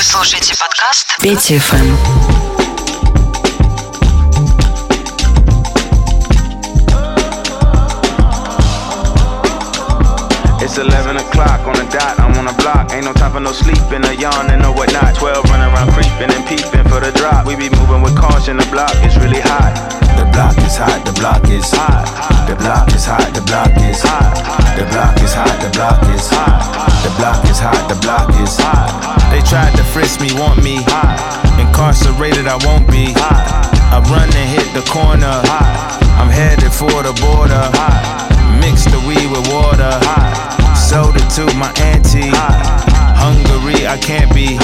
Вы слушаете подкаст Пети ФМ. It's 11 o'clock on the dot, I'm on the block. Ain't no time for no sleeping, a yawn and no whatnot. 12 running around creeping and peeping for the drop. We be moving with caution, the block is really hot. The block is hot, the block is hot. The block is hot, the block is hot. The block is hot, the block is hot. The block is hot, the block is hot. They tried to frisk me, want me. Incarcerated, I won't be. I run and hit the corner. I'm headed for the border. Mix the weed with water. Sold it to my auntie. Hungary, I can't be.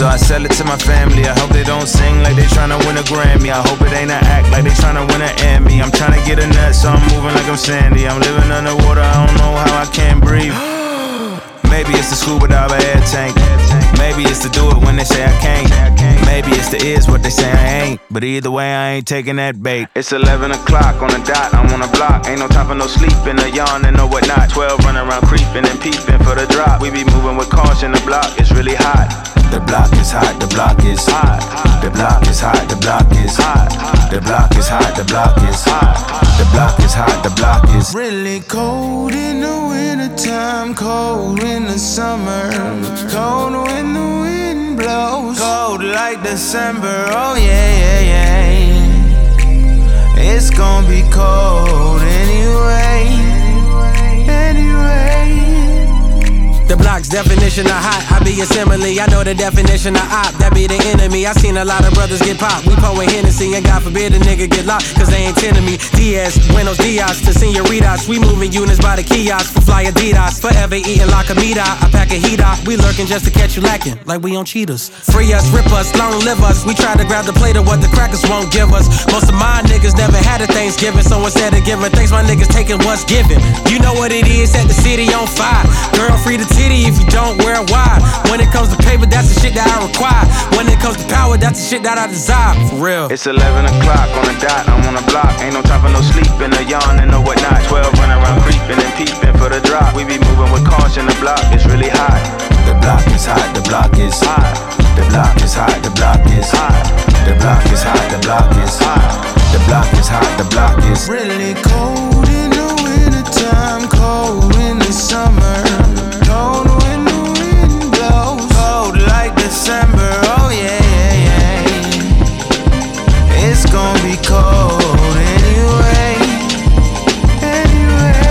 So I sell it to my family. I hope they don't sing like they tryna win a Grammy. I hope it ain't an act like they tryna win an Emmy. I'm tryna get a nut, so I'm moving like I'm Sandy. I'm living underwater, I don't know how I can't breathe. Maybe it's the scuba dive air tank. Maybe it's to do it when they say I can't. Maybe it's the is what they say I ain't. But either way, I ain't taking that bait. It's 11 o'clock on the dot, I'm on the block. Ain't no time for no sleeping, a yawn and no whatnot. 12 running around creeping and peeping for the drop. We be moving with caution, the block is really hot. The block is hot, the block is hot. The block is hot, the block is hot. The block is hot, the block is hot. The block is hot, the block is really cold in the wintertime, cold in the summer, cold when the wind blows, cold like December. Oh yeah, yeah, yeah. It's gonna be cold anyway. Anyway. The block's definition of hot, I be a simile. I know the definition of op, that be the enemy. I seen a lot of brothers get popped. We pouring Hennessy, and God forbid a nigga get locked, cause they ain't tending me. Diaz, Buenos Dias to senoritas. We moving units by the kiosk for fly Adidas. Forever eating la comida. I pack a heat out. We lurking just to catch you lacking, like we on cheaters. Free us, rip us, long live us. We try to grab the plate of what the crackers won't give us. Most of my niggas never had a Thanksgiving, so instead of giving thanks, my niggas taking what's given. You know what it is, set the city on fire. Girl, free the titty if you don't wear it wide. When it comes to paper, that's the shit that I require. When it comes to power, that's the shit that I desire. For real. It's 11 o'clock on the dot, I'm on the block. Ain't no time for no sleep sleeping, a yawn and no whatnot. 12 running around creeping and peeping for the drop. We be moving with caution, the block is really hot. The block is hot, the block is hot. The block is hot, the block is hot. The block is hot, the block is hot. The block is hot, the block is really cold gonna be cold anyway. Anyway.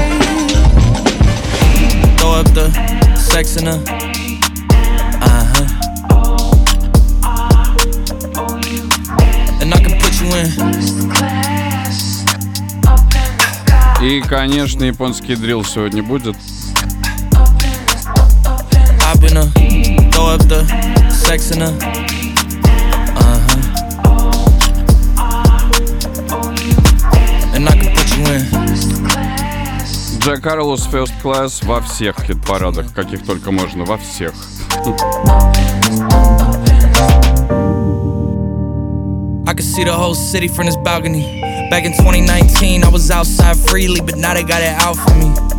Throw up the sex in her. Uh huh. And I can put you in. И, конечно, японский дрил сегодня будет. Hop in her. Throw up the sex in her. Джек Карлос First Class во всех хит-парадах, каких только можно, во всех. I could see the whole city from this balcony. Back in 2019, I was outside freely, but now they got it out for me.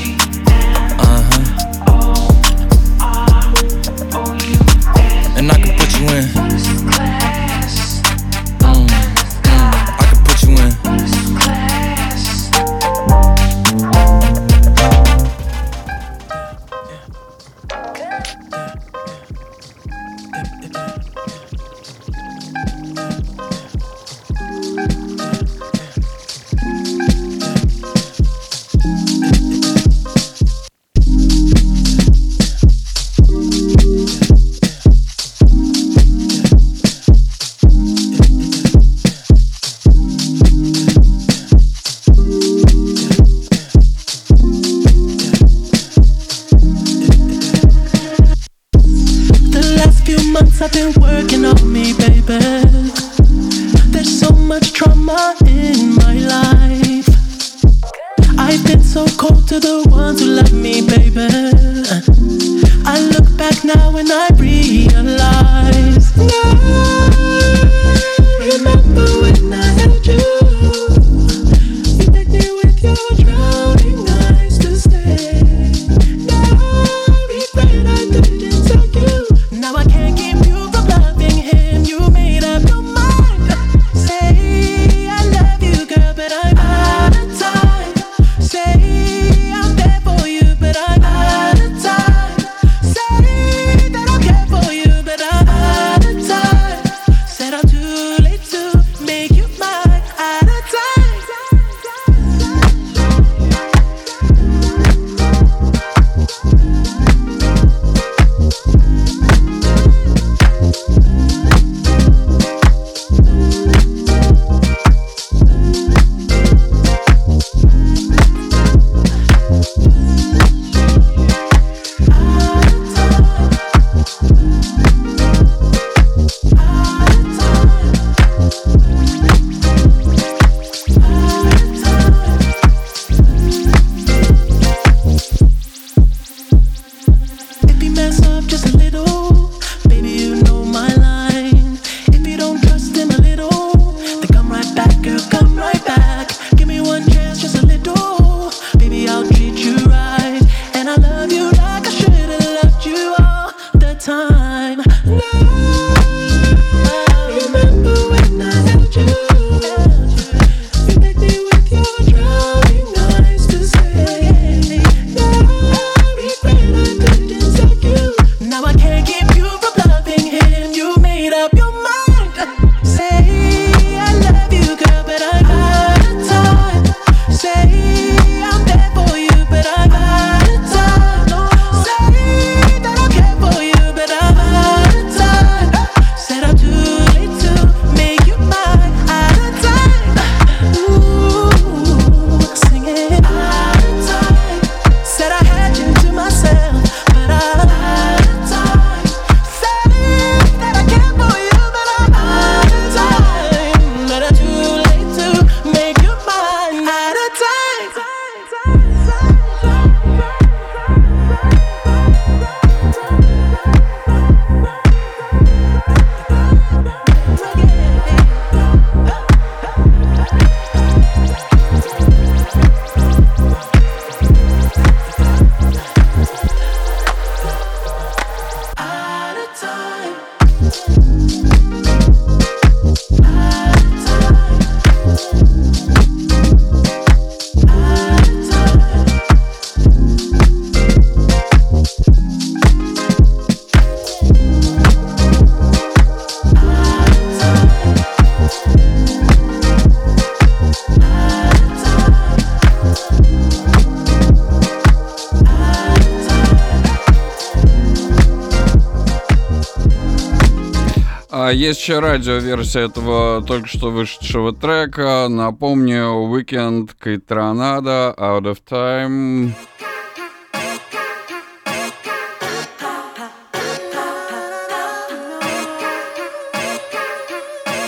есть радиоверсия этого только что вышедшего трека. Напомню, Weekend Кайтранада, Out of Time.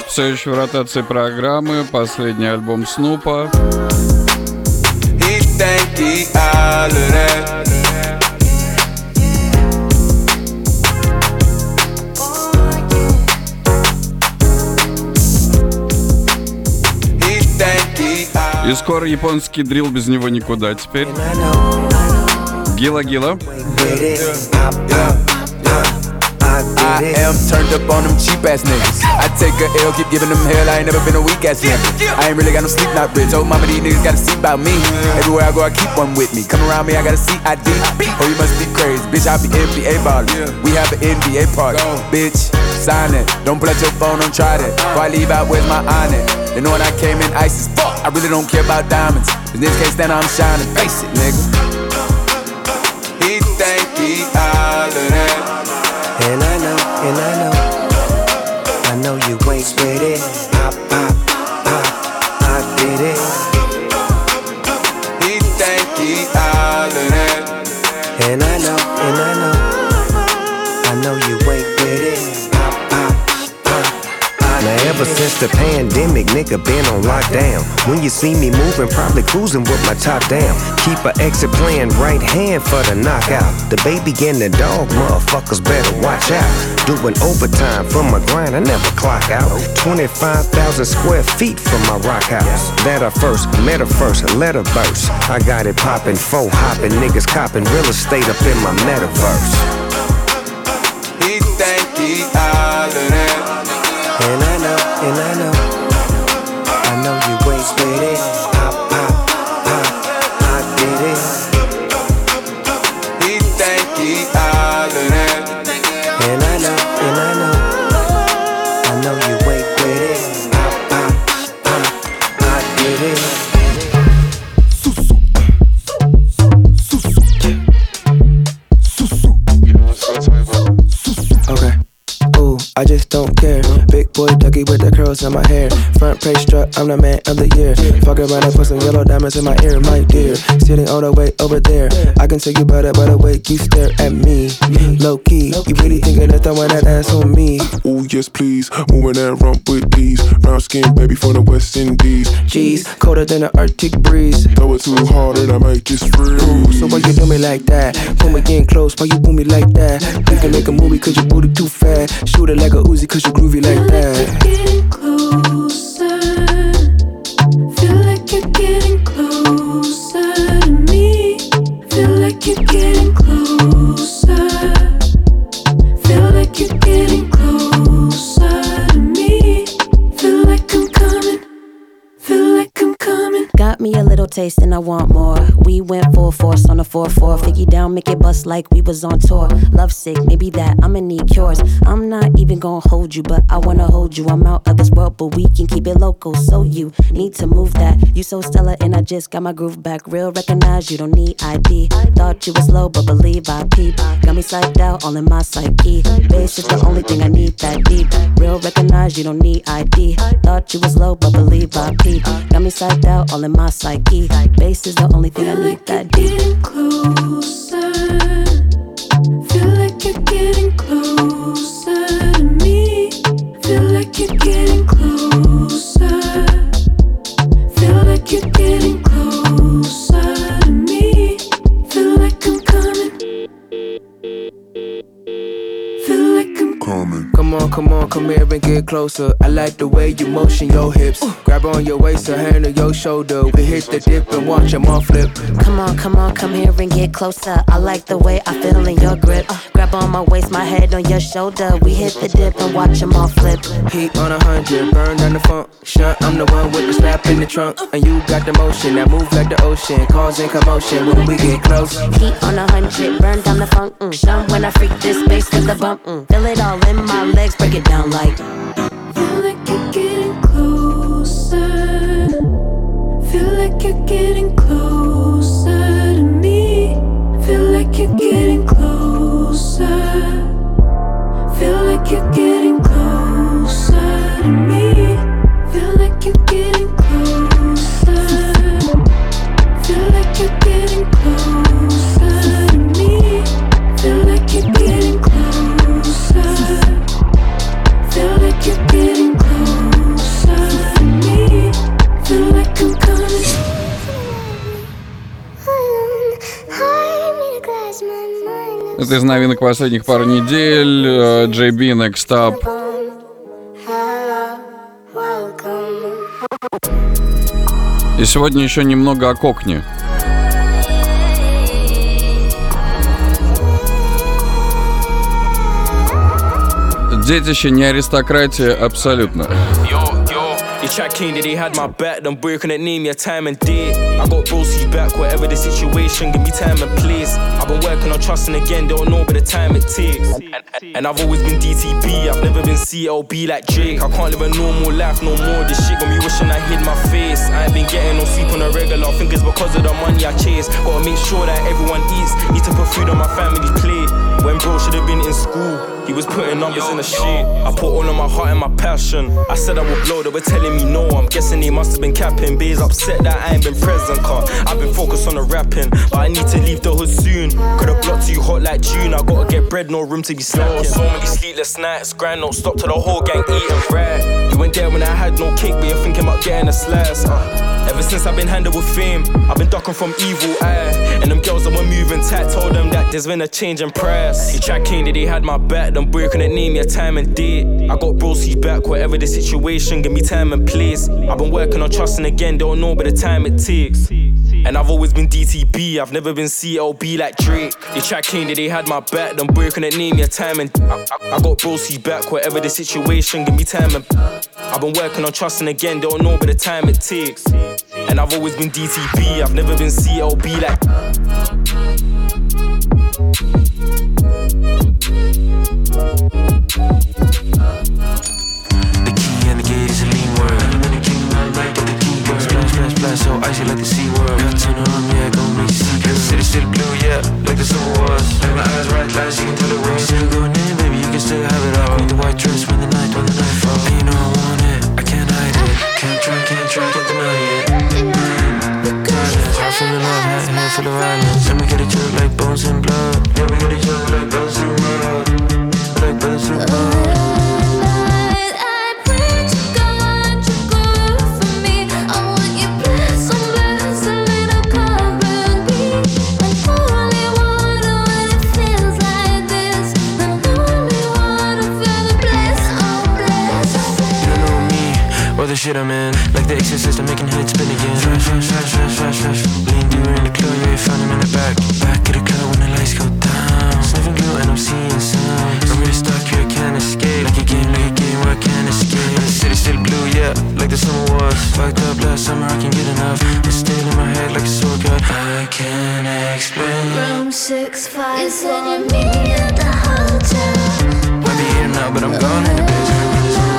Все еще в ротации программы последний альбом Снупа. He thanked the И скоро японский дрил без него никуда теперь. Гила Гила. I am turned up on them cheap ass niggas. I take a L, keep giving them hell. I ain't never been a weak ass nigga. I ain't really got no sleep, not rich. Told mama these niggas gotta see about me. Everywhere I go, I keep one with me. Come around me, I gotta see ID. Oh, you must be crazy, bitch. I be NBA ballin'. We have an NBA party, bitch. Sign it. Don't pull out your phone, don't try that. Before I leave out, where's my on it? They know when I came in, fuck. I really don't care about diamonds. In this case, then I'm shining. Face it, nigga. He think he all of that. And I know, and I know, I know you ain't with it. Pop, pop, pop, I did it. He think he all of that. And I know, and I know, I know you ain't the pandemic, nigga been on lockdown. When you see me moving, probably cruising with my top down. Keep a exit plan, right hand for the knockout. The baby and the dog, motherfuckers better watch out. Doing overtime from my grind, I never clock out. 25,000 square feet from my rock house. That I first, met first, let her. I got it poppin', four hopping, niggas copping real estate up in my metaverse. He think he all of that. And I know, and I know, Dougie with the curls in my hair. Front page struck, I'm the man of the year. Fuck around and put some yellow diamonds in my ear, my dear. Sitting all the way over there. I can tell you better by the way you stare at me. Low key, you really thinking that throwing that ass on me? Ooh, yes, please. Moving that rump with ease. Brown skin, baby, from the West Indies. Jeez, colder than the Arctic breeze. Throw it too hard and I might just freeze. so why you do me like that? Pull me in close, why you pull me like that? We can make a movie cause you booty too fat. Shoot it like a Uzi cause you groovy like that. Getting Got me a little taste and I want more. We went full force on the 4 4. Figgy down, make it bust like we was on tour. Love sick, maybe that, I'ma need cures. I'm not even gonna hold you, but I wanna hold you. I'm out of this world, but we can keep it local. So you need to move that. You so stellar, and I just got my groove back. Real recognize you don't need ID. Thought you was slow, but believe I peep. Got me psyched out, all in my psyche. Bass is the only thing I need that deep. Real recognize you don't need ID. Thought you was low, but believe I peep. Got me psyched out, all in my psyche. Bass is the only thing I need like you're that deep. getting closer. Feel like you're getting closer to me. Feel like you're getting closer. Feel like you're getting closer to me. Feel like I'm coming. Feel like I'm Coming. Come on, come on, come here and get closer. I like the way you motion your hips. Grab on your waist, a hand on your shoulder. We hit the dip and watch them all flip. Come on, come on, come here and get closer. I like the way I feel in your grip. Uh, grab on my waist, my head on your shoulder. We hit the dip and watch them all flip. Heat on a hundred, burn down the funk. Shut, I'm the one with the strap in the trunk. And you got the motion that move like the ocean, causing commotion when we get close. Heat on a hundred, burn down the funk. Shun when I freak this space with the bump. Mm. Feel it all in my legs, break it down like. Feel like you're getting closer. Feel like you're getting closer to me. Feel like you're getting closer. Из новинок последних пару недель. э, JB Next Up. И сегодня еще немного о кокне. Детище не аристократия абсолютно. Yo, the track king that they had my back, then boy couldn't name your time and date. I got Broski back, whatever the situation, give me time and place. I've been working on trusting again, don't know but the time it takes. And, and I've always been DTB, I've never been CLB like Drake. I can't live a normal life no more. This shit got me wishing I hid my face. I ain't been getting no sleep on a regular, I think it's because of the money I chase. Gotta make sure that everyone eats, need to put food on my family's plate. When bro should have been in school, he was putting numbers in the shit. I put all of my heart and my passion. I said I would blow, they were telling me no. I'm guessing he must have been capping. Bays upset that I ain't been present, car. I've been focused on the rapping, but I need to leave the hood soon. Could have blocked too hot like June. I gotta get bread, no room to be slacking. So many sleepless nights, grind don't stop till the whole gang eating right. You went there when I had no cake, but you're thinking about getting a slice. Uh. Ever since I've been handled with fame, I've been ducking from evil eye. And them girls that were moving tight told them that there's been a change in price. You track king that they had my back, them boy couldn't name your time and date. I got broski back, whatever the situation, give me time and place. I've been working on trusting again, don't know but the time it takes. And I've always been DTB, I've never been CLB like Drake. You track king that they had my back, them boy couldn't name your time and I, I, I got broski back, whatever the situation, give me time and I've been working on trusting again, don't know but the time it takes. And I've always been DTB, I've never been CLB like. The key and the gate is a lean word. The. Splash, splash, so icy like the sea world. Got turn on, yeah, gon' make you see. The city still blue, yeah, like the summer was. Like my eyes right, lights, you can tell it was. Still going in, baby, you can still have it all. Queen the white dress when the night, when the night falls. And you know I want it, I can't hide it. Can't try, can't try, can't deny it. Full of love, hat, head full of violence. Let me get a jerk like bones and blood. Yeah, we get a jerk like bones and blood. Like bones and blood. Shit I'm in. Like the exorcist, I'm making heads spin again. Fresh, fresh, fresh, fresh, fresh, fresh. Lean deeper in the club, yeah, you found him in the back. Back of the club when the lights go down. Sniffing glue and I'm seeing sounds. I'm really stuck here, I can't escape. Like a game, like a game where I can't escape. And the city's still blue, yeah, like the summer was. Fucked up last summer, I can't get enough. It's still in my head like a sore cut. I can't explain. Room six five You said you meet me at the hotel. Might be here now, but I'm gone in a bit.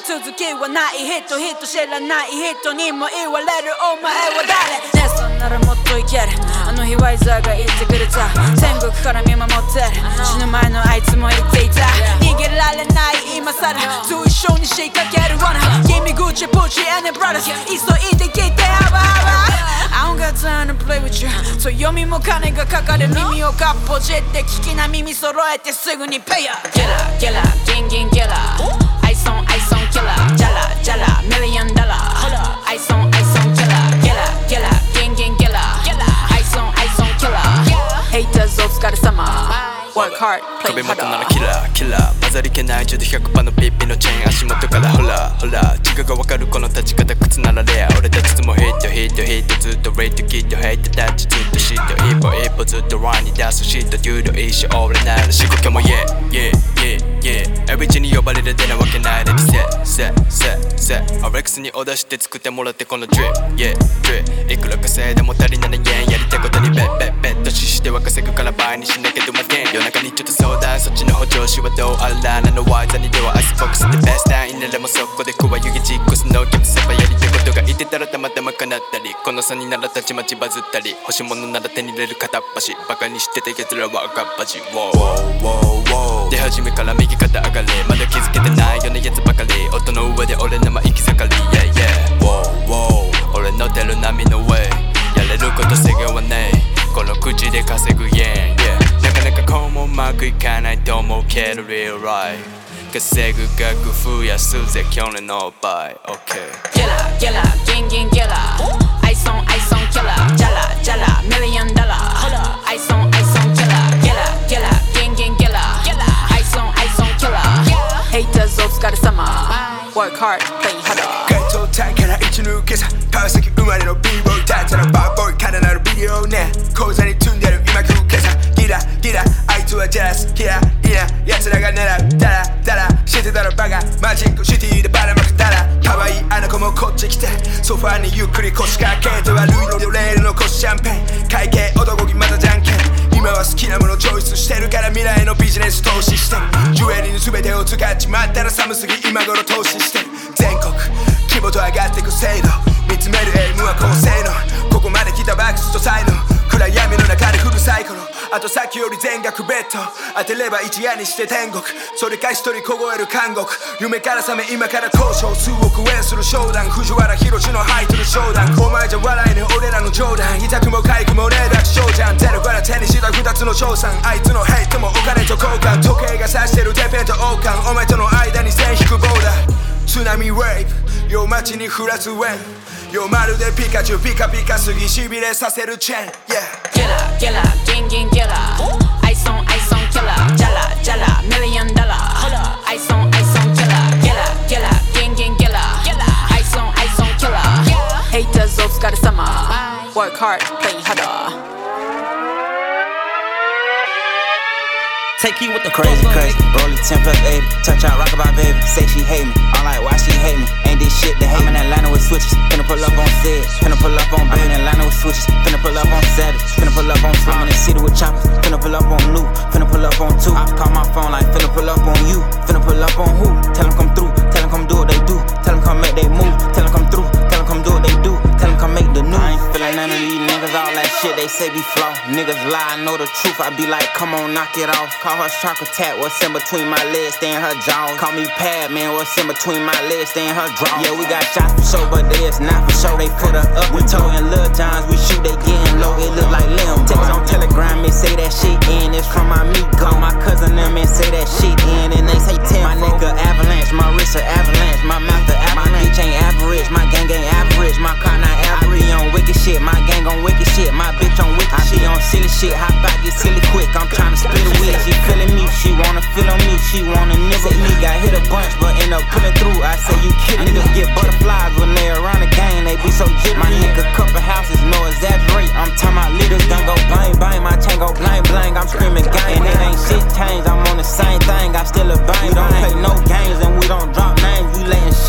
続きはない。人人知らない。人にも言われる。お前は誰ねそんならもっといけるあの日ワイザーが言って。くれた天国から見守ってる死ぬ前のあいつも言っていた。逃げられない今さらと一緒に仕掛ける罠。君口プチ and the brothers 急いで聞いてハバハバ I don't got time to play with you. 強みも金がかかる。耳をかっぽじって聞きな耳揃えてすぐにペイヤー Killer, killer, gang, gang, killer Ice on, million dollar. Ice on, ice on, killer. Killer, killer, gang, gang, killer Ice on, ice on, killer. Haters お疲れ様 Work hard, play 壁元ならキラーキラー混ざりけない中で100%のピッピのチェーン足元からホラーホラー違うがわかるこの立ち方靴ならレア俺たちいつもヒットヒットヒットずっとレイトキットヘイトタッチずっとシット一歩一歩ずっとランに出すシットデュード一生俺なら四国今日も Yeah yeah yeah yeah. エビチに呼ばれるでなわけないレディセッセッセッせ。アレックスにお出して作ってもらってこのドリップ Yeah ドリップいくら稼いでも足りない円やりたいことにベッベッベッ。とししては稼ぐから倍にしなきゃ。どまけん夜中にちょっと相談そっちの補助手はどうあらなのワイザにではアイスボックスでベストタインならもそこで怖い湯気実行すの逆セバやりたいことが言ってたらたまたま叶ったりこの差にならたちまちバズったり欲しいものなら手に入れる片っ端バカにしてた奴らは赤っ端 Wow, wow, wow 出始めから右肩上がりまだ気づけてないようなやつばかり音の上で俺のま行き盛り Yeah, yeah Wow, wow 俺の出る波の上やれること制限はねえこの口で稼ぐ Yeah, yeah como うまくいかないと思うけど real life 稼ぐ額増やすぜ今日の倍 OK ゲラゲラゲンゲンゲラ Ice on ice on killer ジャラジャラ million dollar. Ice on ice on killer ゲラゲラゲンゲンゲラ Ice on ice on killer Haters お疲れ様 Work hard play harder. 状態から一抜けさ川崎生まれの B-boy だったらバーボーいかなるビデオね口座にジャラスキラいな奴らが狙うダラダラしてたらバカマジックシティでばらまくたら可愛いあの子もこっち来てソファにゆっくり腰掛けて悪いのでレールの腰シャンペン会計男気またじゃんけん今は好きなものチョイスしてるから未来のビジネス投資してジュエリーに全てを使っちまったら寒すぎ今頃投資してる全国規模と上がってく制度。見つめるエイムは高性能。ここまで来たバックスと才能暗闇の中でフルサイクル。あとさっきより全額ベッド。当てれば一夜にして天国。それか一人凍える監獄。夢から覚め今から交渉数億円する商談。藤原宏のハイトル商談。お前じゃ笑えねえ俺らの冗談。痛くも痒くもねえ楽勝じゃん。出るから手にした二つの賞賛あいつのヘイトもお金と交換。時計が指してるテペンと王冠。お前との間に線引くボーダー。津波ウェイブ夜街に降らすウェイブ夜まるでピカチュウピカピカすぎしびれさせるチェーン Yeah Killer, killer, gang, gang, killer. Ice on, ice on, killer. Jala, jala, million dollar. Ice on, ice on, killer. Killer, killer, gang, gang, killer. Ice on, ice on, killer. Haters お疲れ様 Work hard, play harder. Take you with the crazy, crazy. Roll it 10 plus 80. Touch out, rock about baby. Say she hate me. I'm like, why she hate me? Ain't this shit to hate I'm in Atlanta with switches. Finna pull up on Sid. Finna pull up on I'm in Atlanta with switches. Finna pull up on Savage. Finna pull up on Slim. I'm in the city with choppers. Finna pull up on Luke. Finna pull up on two. I call my phone like, finna pull up on you. Finna pull up on who? Tell them come through. Tell them come do what they do. Tell them come make they move. Tell them come through. Tell them come do what they do. Tell them come make the news. I ain't feeling none of these niggas. All that shit they say be flaw. Niggas lie, I know the truth. I be like, come on, knock it off. Call her shark attack. What's in between my legs? Stay in her jaw. Call me pad, man. What's in between my legs? Stay in her draw. Yeah, we got shots for show, but they is not for show. They put her up. We towing Lil Johns. We shoot, they getting low. It look like Lim. Text on Telegram, and say that shit in. It's from my amigo. My cousin them and say that shit in. And they say 10. My nigga avalanche. My wrist a avalanche. My mouth a avalanche. My bitch ain't average. My gang ain't average. My car not average. On wicked shit. My gang on wicked shit. My bitch on wicked I shit. I be on silly shit. Hop out, get silly quick. I'm tryna split a wig. She feeling me. She wanna feel on me. She wanna nibble me. Got hit a bunch, but end up pulling through. I say you kidding. Niggas get butterflies when they around the gang. They be so jittery. My nigga couple houses, no exaggerate. I'm talking about. Gun go bang bang. My chain go blang blang. I'm screaming gang. And it ain't shit changed. I'm on the same thing. I still a bang. We don't play no games and we don't drop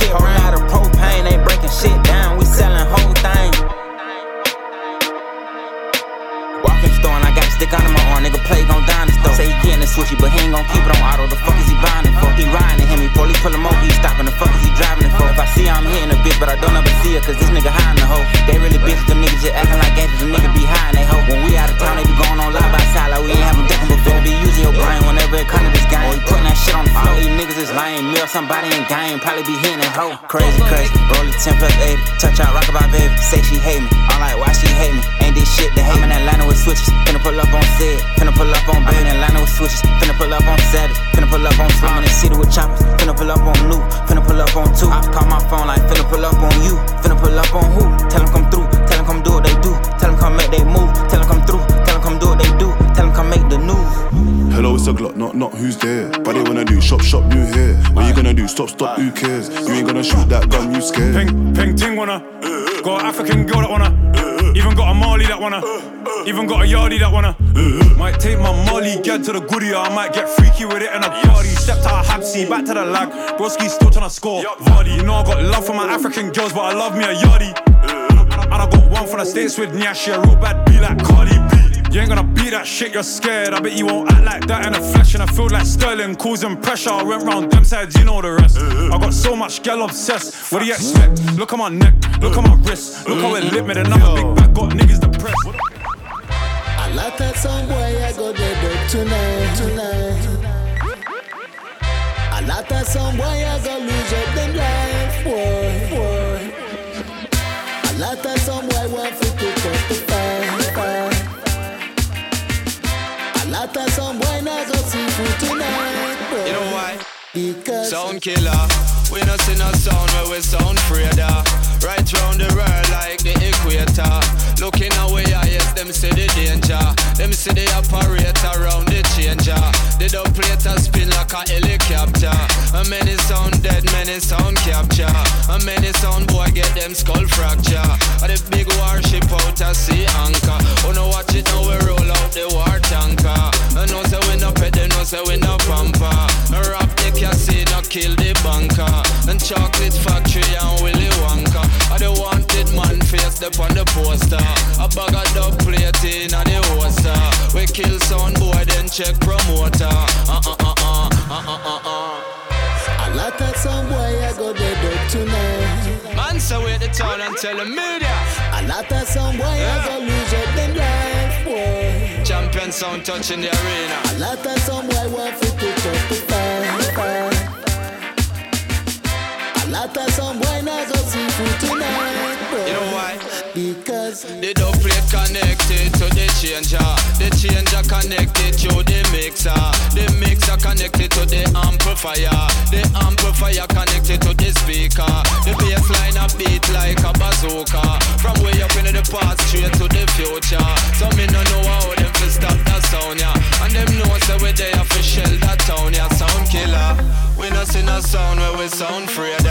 stick out of whole thing. Walk in the store and I got a stick under my arm. Nigga play gon' die in the store. Say he gettin' the switchy, but he ain't gon' keep it on auto. The fuck is he buying it for? He riding it, him, he police pull him over, he stopping. The fuck is he driving it for? If I see her, I'm hitting a bitch, but I don't ever see her, cause this nigga high in the hoe. They really bitches, them niggas just actin' like gangsters. Them niggas be high in they hoe. When we out of town, they be going on live side like we ain't having nothing but finna be you using your brain whenever it come to this game. You putting that shit on the floor. These niggas is lame, mill somebody in game, probably be hitting that hoe. Crazy, crazy, roll it 10 plus 80. Touch out, rock about baby, say she hate me. I'm like, why she hate me? Ain't this shit to hate. I'm in Atlanta with switches, finna pull up on Sid, finna pull up on Baby. Atlanta with switches, finna pull up on Savage, finna pull up on Slim in the city with choppers, finna pull up on Luke, finna pull up on two. I call my phone like finna pull up on you, finna pull up on who? Tell them come through, tell them come do what they do, tell them come make they move, tell them come through, tell them come do what they do, tell them come make the news. Hello, it's a Glock, not not who's there. But they wanna do shop shop new hair. What you gonna do? Stop stop, who cares? You ain't gonna shoot that gun, you scared. Ping, ping, ting wanna. Got an African girl that wanna. Even got a Mali that wanna. Even got a Yardie that wanna. Might take my Molly, get to the goodie, I might get freaky with it in a party. Stepped out of Habsy, back to the lag. Broski still tryna score. Vardy, you know I got love for my African girls, but I love me a Yardie. And I got one from the States with Nyashi, a real bad B like Cardi B. You ain't gonna beat that shit, you're scared. I bet you won't act like that in the flesh. And I feel like Sterling causing pressure. I went round them sides, you know the rest. I got so much gal obsessed. What do you expect? Look at my neck, look at my wrist. Look how it lit me, another big bag got niggas depressed. I like that some boy I go dead up tonight, tonight. A lot of some boy I go lose up them life, boy. A of some boy not go see food tonight. You know why? Because Sound killer. We not see no sound where we sound afraid ah. Right round the world like the equator. Looking away, yes, them see the danger. Them see the operator around the changer. The operator spin like a helicopter. And many sound dead, many sound capture. And many sound boy get them skull fracture. And the big warship out at sea anchor. Oh no, watch it now we roll out the war tanker. And no say we no pet, them no say we no pamper. And rap the casino, kill the banker. And chocolate factory and Willy Wonka. I the wanted man face up on the poster. A bag of dub plate in a the holster. We kill sound boy, then check promoter. Uh uh uh uh uh uh uh uh. a lot of some boy I go dead up tonight. Man, so wait the town and tell the media. A lot of some boy I go lose up them life, boy. Champion sound touching the arena. A lot of some boy want The dub plate connected to the changer. The changer connected to the mixer. The mixer connected to the amplifier. The amplifier connected to the speaker. The bass line a beat like a bazooka. From way up into the past straight to the future. So me no know how them fi stop that sound yeah. And them know say we there fi shell that town yeah. Sound killer. We no see no sound where we sound afraid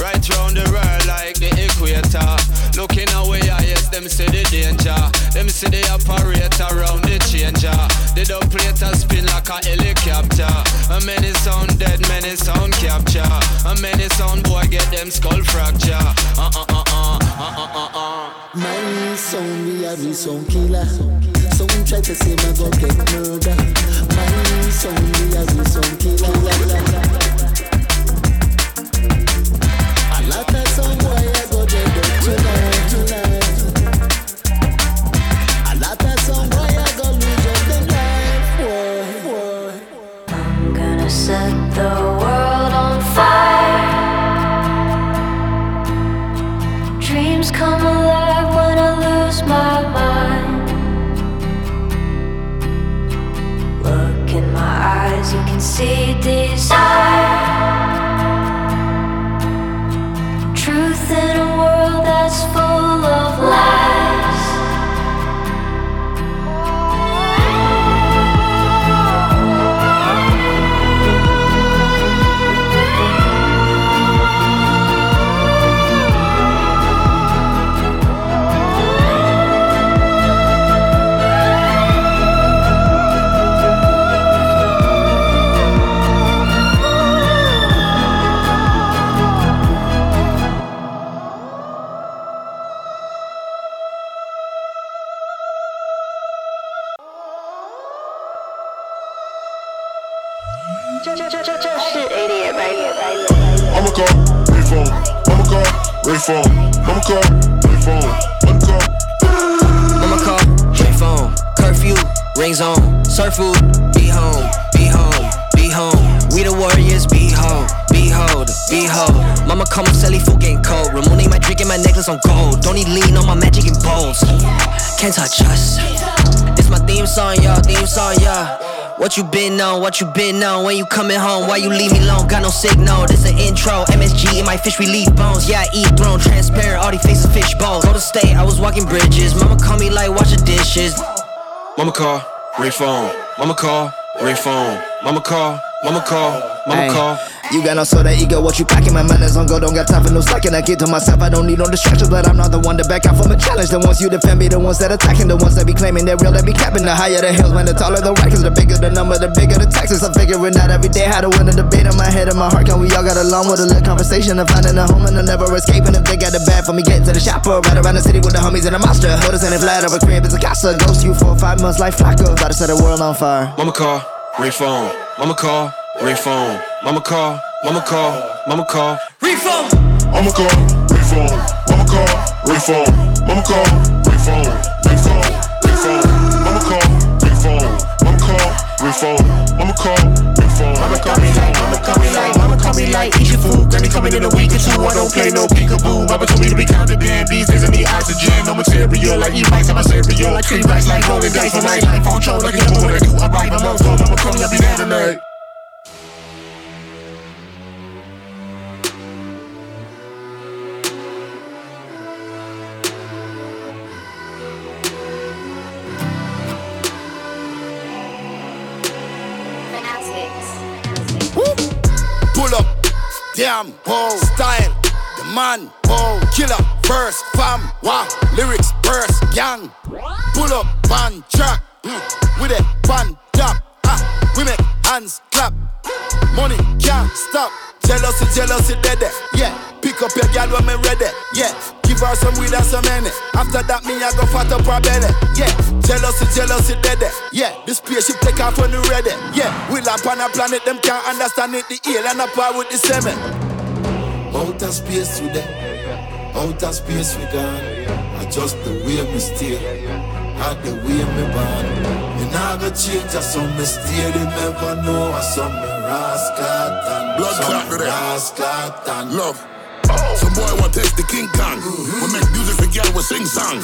Right round the world like the equator. Looking away, yes, them see the danger. Them see the operator around the changer. The operator spin like a helicopter. And many sound dead, many sound capture. And many sound boy get them skull fracture. Uh uh uh uh uh uh uh uh. my sound we are the sound killer. Some try to say me go get murder. My sound killer. A lot some boy I go dead tonight, tonight. Some boy I go lose life. I'm gonna set the you can you been on? What you been on? When you coming home? Why you leave me alone? Got no signal. This an intro. MSG in my fish we leave bones. Yeah, I eat throne. Transparent. All these faces fish bones. Go to state. I was walking bridges. Mama call me like wash the dishes. Mama call, ring phone. Mama call, ring phone. Mama call, mama call, mama Ay, call. You got no of ego, what you packing? My mind manners on go, don't got time for no slacking. I get to myself, I don't need no distractions, but I'm not the one to back out from a challenge. The ones you defend me, the ones that attacking, the ones that be claiming they're real, that be capping. The higher the hills, man, the taller the rackets, the bigger the number, the bigger the taxes. I'm figuring out every day how to win a debate in my head and my heart. Can we all got along with a little conversation and finding a home and I'm never escaping if they got it bad for me getting to the shopper. Right around the city with the homies and the monster. Notice and flat over crib is a casa. Ghost you for five months like Flacco. To set the world on fire. Mama call, ring phone. Mama call, ring phone. Mama call, mama call, mama call. Ring phone. Mama call, ray phone. Mama call, ray phone. Mama call, ray phone. Ray phone, ray phone. Mama call, ray phone. Mama call, ray phone. Mama call, ray phone. Mama call me like, mama call me like, mama call me like, eat your food. Granny coming in a week or two. I don't play no peekaboo. Mama told me to be confident. These days I need oxygen. No material like eat rice in my cereal. Like three rice like rolling dice for night. Life on show like a number when I do. I write my mom's phone. Mama call me, I'll be there tonight. Damn, whoa, style, the man, whoa, killer, verse, fam, wow, lyrics, verse, gang. Pull up, band, track, mm, with a band, tap, ah, we make hands clap. Money can't stop. Jealousy, jealousy, dead, eh. yeah. Pick up your gal when me ready, yeah. Give her some weed and some money. After that, me I go fat up her belly, yeah. Jealousy, jealousy, dead, eh. yeah. The spaceship take off when you ready, yeah. We land on a planet, them can't understand it. The alien apart with the semen. Outer space today, outer space we gone. Adjust the way we steer, had the way me born. Nah go change, I saw me steer. They know I saw me rascal and Blood clot to that. rascal and Love. Some boy want test the King Kong. We make music for girl, we sing song.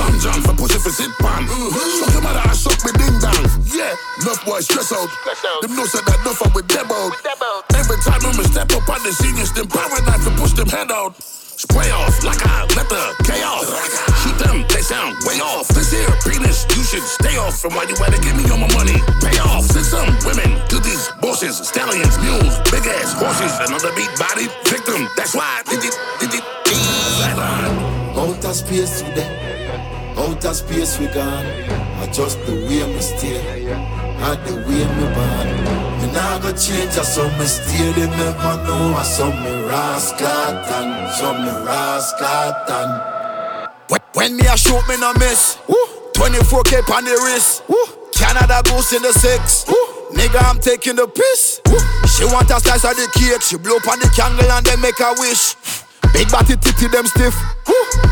Long John for pussy for sit pan. Suck your mother, I suck me ding dong. Yeah, enough boy stress out. Them know said that enough with them out. Every time I'm step up on the seniors, them power knife to push them head out. Spray off like I let the chaos. Shoot them, they sound way off. This here penis, should stay off from why you better give me all my money. Pay off. Send some women to these bosses, stallions, mules, big ass horses, another beat body victim. That's why did it, did it, flatline. Outer space today, outer space we gone. Adjust the way me steer, had the way me born. Me nah go change, I saw me steer. They never know I saw me rascal and saw me rascal and. When, when me a shoot, me no miss. 24k on the wrist. Canada goose in the six. Nigga, I'm taking the piss. She want a slice of the cake. She blow up on the candle and then make a wish. Big body titty them stiff.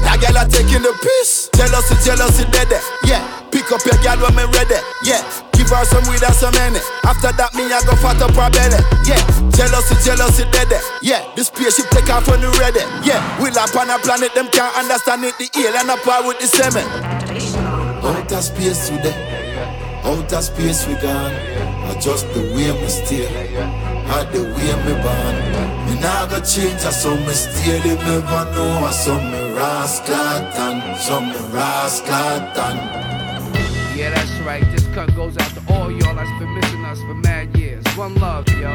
That girl a taking the piss. Jealousy, jealousy, dead. Yeah, pick up your girl when me ready. Yeah, give her some weed and some money. After that, me I go fat up her belly. Yeah, jealousy, jealousy, dead. Yeah, the spaceship take off when you ready. Yeah, we lamp on a planet, them can't understand it. The alien apart with the semen. Outer space today, outer space we gone. Adjust the way me steer, had the way me born. Me nah go change, I saw me steer. They never know I saw me rascal and saw me rascal and. Yeah, that's right. This cut goes out to all y'all that's been missing us for mad years. One love, yo.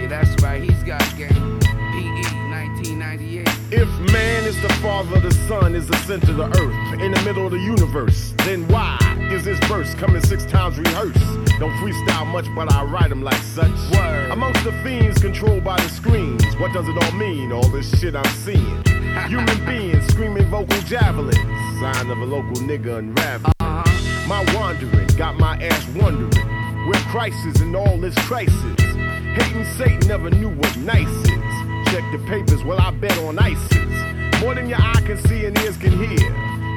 Yeah, that's right. He's got game. PE 1998. If man is the father, the sun is the center of the earth, in the middle of the universe, then why is this verse coming six times rehearsed? Don't freestyle much, but I write them like such. Word. Amongst the fiends controlled by the screens, what does it all mean? All this shit I'm seeing. Human beings screaming vocal javelins, sign of a local nigga unraveling. Uh-huh. My wandering got my ass wondering. We're crisis in all this crisis. Hating Satan never knew what nice is. Check the papers, well, I bet on ISIS. More than your eye can see and ears can hear.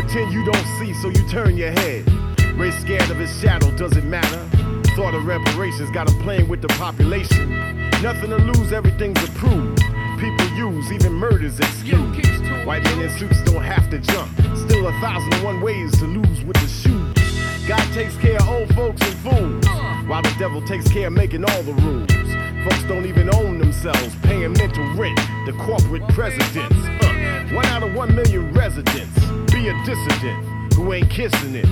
Pretend you don't see, so you turn your head. Race scared of his shadow, does it matter? Thought of reparations, got him playing with the population. Nothing to lose, everything's approved. People use, even murders excuse. White men in suits don't have to jump. Still a thousand and one ways to lose with the shoes. God takes care of old folks and fools, while the devil takes care of making all the rules. Folks don't even own themselves, paying mental rent. The corporate presidents. Uh, one out of one million residents. Be a dissident who ain't kissing it.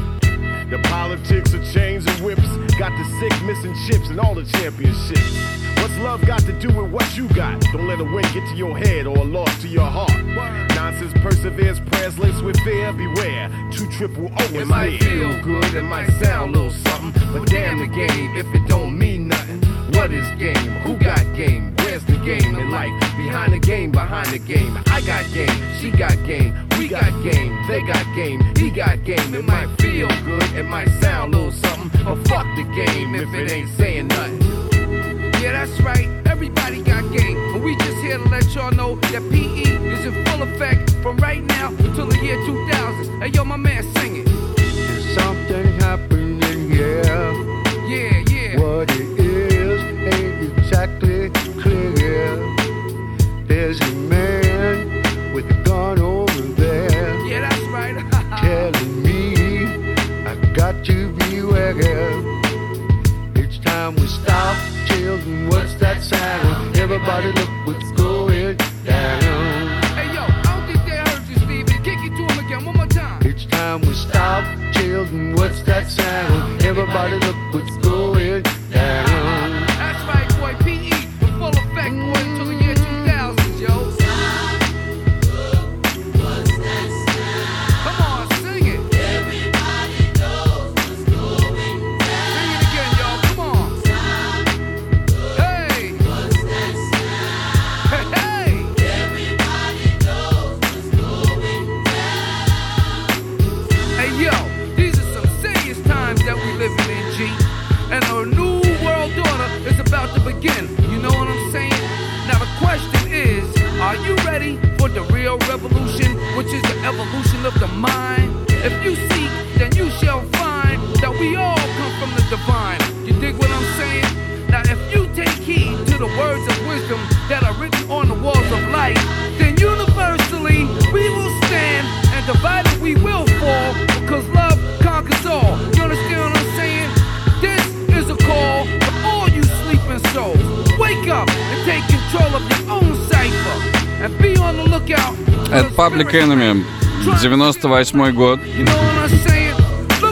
The politics of chains and whips got the sick missing chips and all the championships. What's love got to do with what you got? Don't let a win get to your head or a loss to your heart. Nonsense perseveres, prayers laced with fear. Beware, two triple O is It might near. feel good, it might sound a little something, but damn the game if it don't mean nothing. What is game? Who got game? Where's the game in life? Behind the game, behind the game. I got game, she got game, we got game, they got game, he got game. It might feel good, it might sound a little something, but fuck the game if it ain't saying nothing. Yeah, that's right, everybody got game, but we just here to let y'all know that PE is in full effect from right now until the year 2000. Hey, yo, my man, sing what's that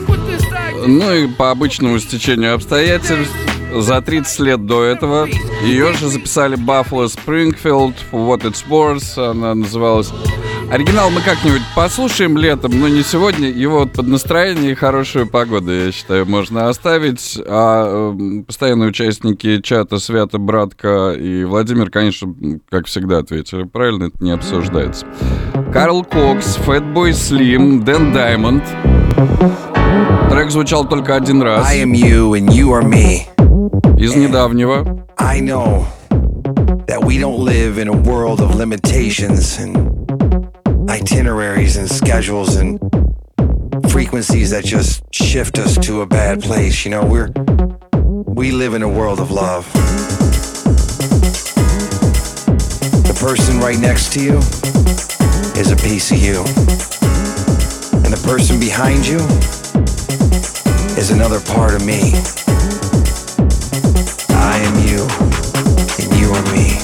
what this side Ну и по обычному стечению обстоятельств, за 30 лет до этого ее же записали Buffalo Springfield, What It's Worth, она называлась. Оригинал мы как-нибудь послушаем летом, но не сегодня. Его вот под настроение и хорошую погоду, я считаю, можно оставить. А эм, постоянные участники чата Свята, Братка и Владимир, конечно, как всегда ответили правильно, это не обсуждается. Карл Кокс, Fatboy Slim, Дэн Даймонд. Трек звучал только один раз. I am you and you are me. Из недавнего. I know that we don't live in a world of limitations and itineraries and schedules and frequencies that just shift us to a bad place. You know, we're we live in a world of love. The person right next to you is a piece of you. And the person behind you is another part of me. I am you, and you are me.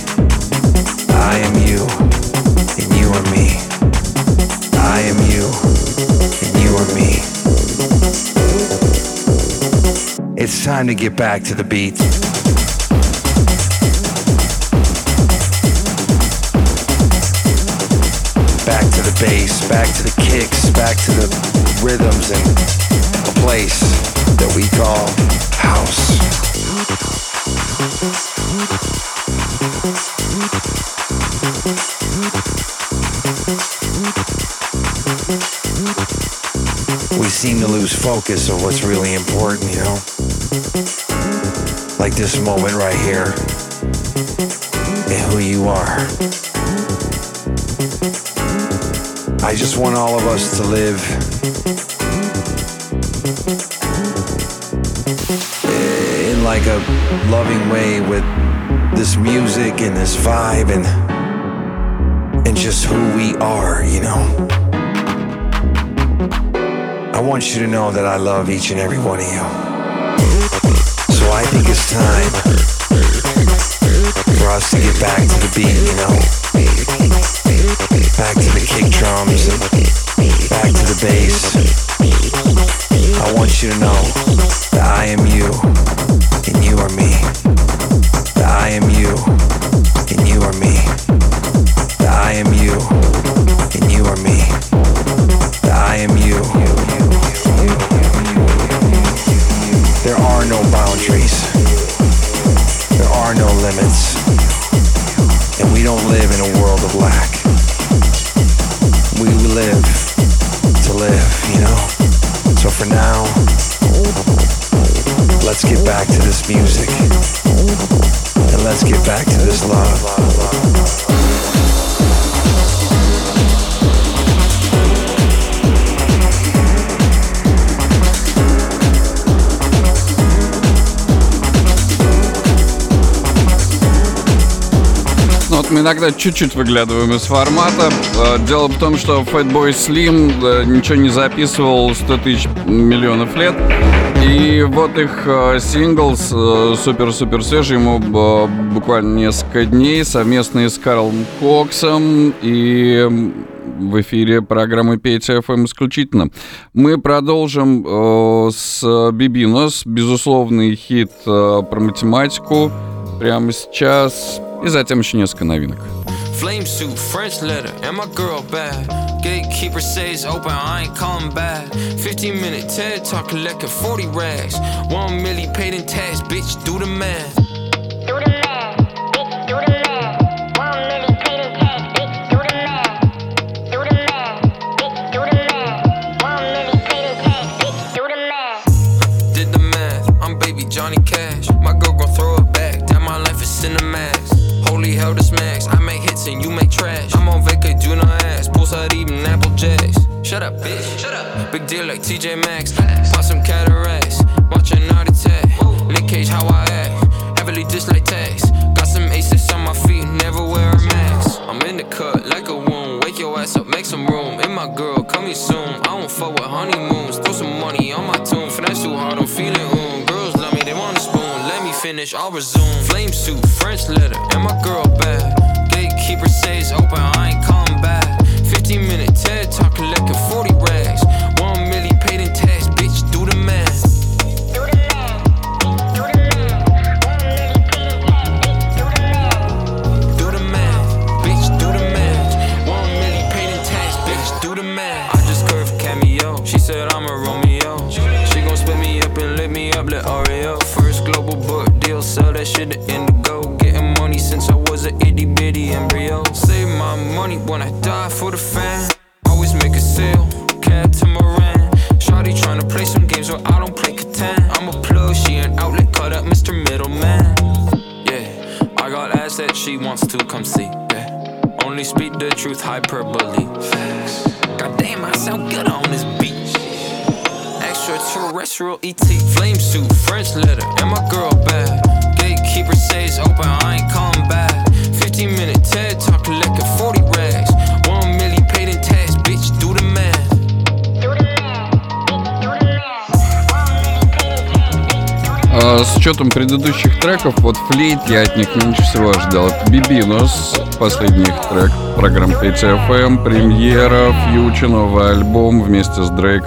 Time to get back to the beat. Back to the bass, back to the kicks, back to the rhythms and a place that we call house. We seem to lose focus of what's really important, you know? Like this moment right here and who you are. I just want all of us to live in like a loving way with this music and this vibe and and just who we are, you know. I want you to know that I love each and every one of you. It's time for us to get back to the beat, you know. Back to the kick drums and back to the bass. I want you to know that I am you and you are me. That I am you and you are me. That I am you and you are me. Limits. And we don't live in a world of lack. We live to live, you know? So for now, let's get back to this music. And let's get back to this love. Иногда чуть-чуть выглядываем из формата. Э, Дело в том, что Fatboy Slim э, ничего не записывал 100 тысяч миллионов лет. И вот их э, сингл супер-супер свежий, ему буквально несколько дней, совместный с Карлом Коксом и в эфире программы Пейте FM исключительно. Мы продолжим э, с Бибинос, безусловный хит про математику прямо сейчас. И затем еще несколько новинок. Flame suit, French letter, and my girl bad. Gatekeeper says open, I ain't calling back. 15 minute TED talk collecting 40 rags. 1 milli paid in tax, bitch, do the math. Did the math, I'm baby Johnny Cash. And you make trash. I'm on vacay, do not ask. Poolside eating apple jacks. Shut up, bitch. Shut up. Big deal like TJ Maxx. Bought some cataracts. Watching Naughty Tag. Nick Cage, how I act. Heavily dislike tax. Got some aces on my feet, never wear a mask. I'm in the cut like a wound. Wake your ass up, make some room. In my girl, coming soon. I don't fuck with honeymoons. Throw some money on my tomb. Finesse too hard, I'm feeling oom. Girls love me, they want a spoon. Let me finish, I'll resume. Flame suit, French letter, and my girl bad. Gatekeeper says open, I ain't calling back. 15 minute TED talk, collecting 40 rags. Wants to come see. Yeah, only speak the truth, hyperbole. Facts. Goddamn, I sound good on this beat. Extraterrestrial ET, flame suit, French letter, and my girl bad. Gatekeeper says open, I ain't calling back. 15 minute TED talk, С учетом предыдущих треков, вот флейт я от них меньше всего ожидал. Это Бибинос, последний их трек, программа PTFM, премьера, фьючер, новый альбом вместе с Дрейк.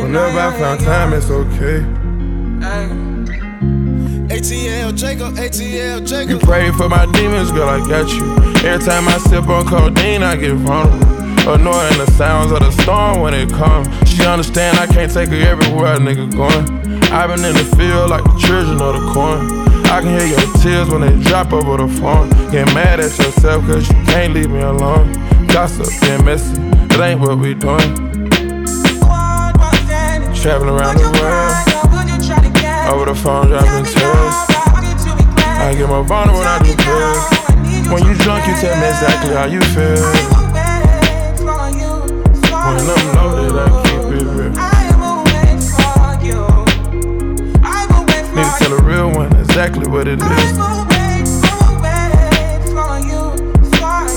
Whenever I found time, it's okay. ATL Jacob, ATL Jacob. You pray for my demons, girl, I got you. Every time I sip on codeine, I get vulnerable. Annoying the sounds of the storm when it comes. She understand I can't take her everywhere a nigga going. i been in the field like the children of the corn. I can hear your tears when they drop over the phone. Get mad at yourself cause you can't leave me alone. Gossip and messy, it ain't what we doing. Traveling around the world. Over the phone, dropping tears. I get more vulnerable when I do pills. When you drunk, you tell me exactly how you feel. When I'm loaded, I keep it real. Need to tell a real one exactly what it is.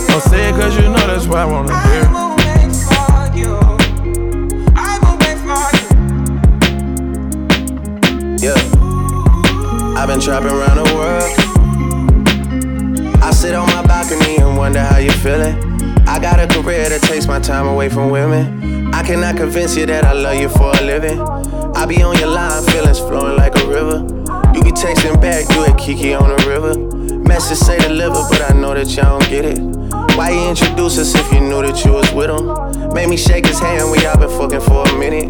Don't say it cause you know that's why I wanna hear. I've been trapping around the world. I sit on my balcony and wonder how you're feeling. I got a career that takes my time away from women. I cannot convince you that I love you for a living. I be on your line, feelings flowing like a river. You be texting back, you at Kiki on the river. Message say deliver, but I know that y'all don't get it. Why you introduce us if you knew that you was with him? Made me shake his hand, we all been fucking for a minute.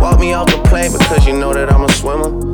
Walk me off the plane because you know that I'm a swimmer.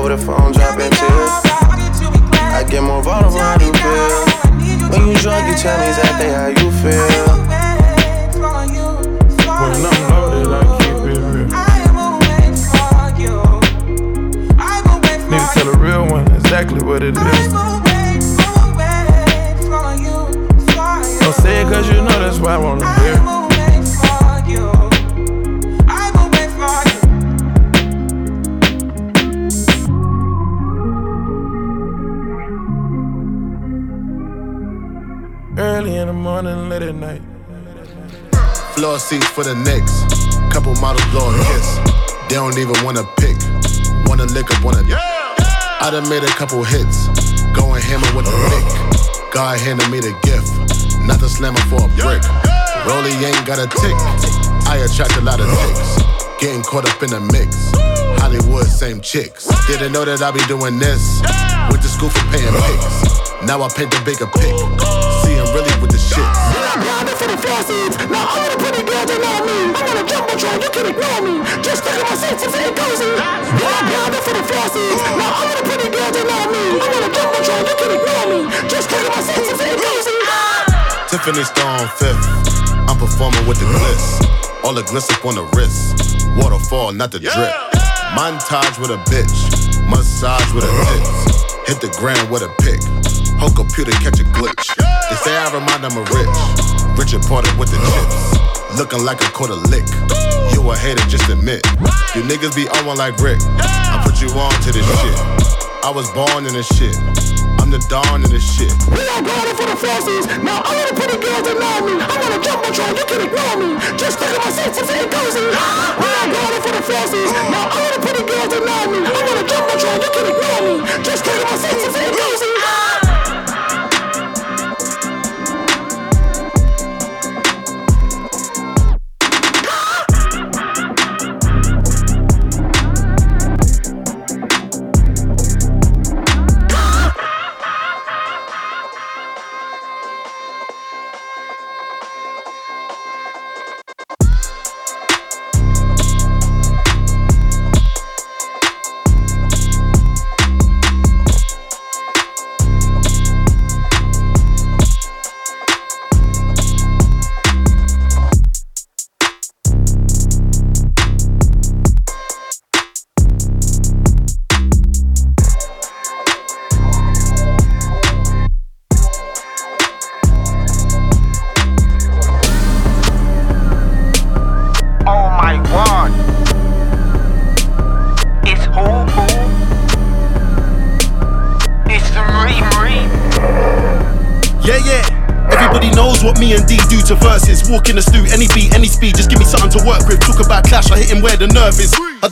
Over the phone, dropping tears. I get more vulnerable how you feel. When you drunk, you tell me exactly how you feel. When I'm loaded, I keep it real. Need to tell a real one exactly what it is. Don't say it cause you know that's why I wanna hear. In the morning, late at night. Floor seats for the Knicks. Couple models blow a kiss. They don't even wanna pick. Wanna lick up on a. I done made a couple hits. Going hammer with a uh. lick. God handed me the gift. Not the slammer for a brick. Rolly ain't got a tick. I attract a lot of uh. ticks. Getting caught up in the mix. Hollywood, same chicks. Didn't know that I'd be doing this. Went to school for paying uh. pics. Now I paint the bigger pic. Grinding for the flossies. Now all the pretty girls they know me. I'm on a jumbotron, you can ignore me. Just look at my senses and cozy. Grinding for the flossies. Now all the pretty girls they know me. I'm on a jumbotron, you can ignore me. Just look at my senses and cozy. Tiffany Stone fifth. I'm performing with the bliss. All the gliss up on the wrist. Waterfall, not the drip. Montage with a bitch. Massage with a tits. Hit the ground with a pick. Whole computer catch a glitch. They say I remind them of rich. Richard parted with the chips. Looking like a quarter lick. You a hater, just admit. You niggas be on one like Rick. I put you on to this shit. I was born in this shit. I'm the dawn in this shit. We are grinding for the flossies. Now all the pretty girls know me. I'm on a jumbotron, you can ignore me. Just look at my senses and cozy. We are grinding for the flossies. Now all the pretty girls know me. I'm on a jumbotron, you can ignore me. Just look at my senses and cozy.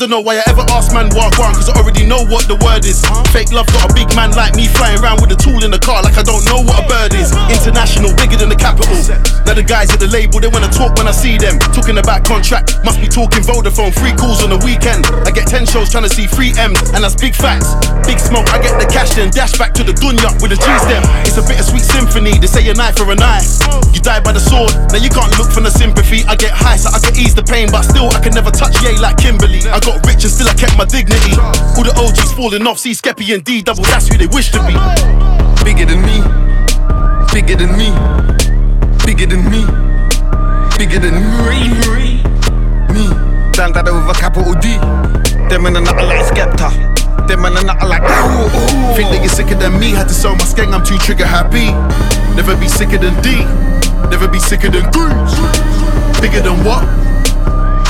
Don't know why I ever ask man walk on, cause I already know what the word is. Fake love got a big man like me flying around with a tool in the car like I don't know what a bird is. International, bigger than the capital. Now the guys at the label, they wanna talk when I see them. Talking about contract, must be talking Vodafone. Free calls on the weekend. I get 10 shows trying to see free M's, and that's big facts. Big smoke, I get the cash then dash back to the dunya with the G's them. It's a bittersweet symphony, they say a knife for a knife. You die by the sword, now you can't look for the sympathy. I get high so I can ease the pain, but still I can never touch yay like Kimberly. I got rich and still I kept my dignity. All the OGs falling off, see Skeppy and D double, that's who they wish to be. Bigger than me, bigger than me, bigger than me, bigger than me. Me, down that over capital D. Them in the nothing like Skepta. Them in the nothing like. Ooh, ooh. Think they get sicker than me, had to sell my skeng, I'm too trigger happy. Never be sicker than D, never be sicker than Goose. Bigger than what?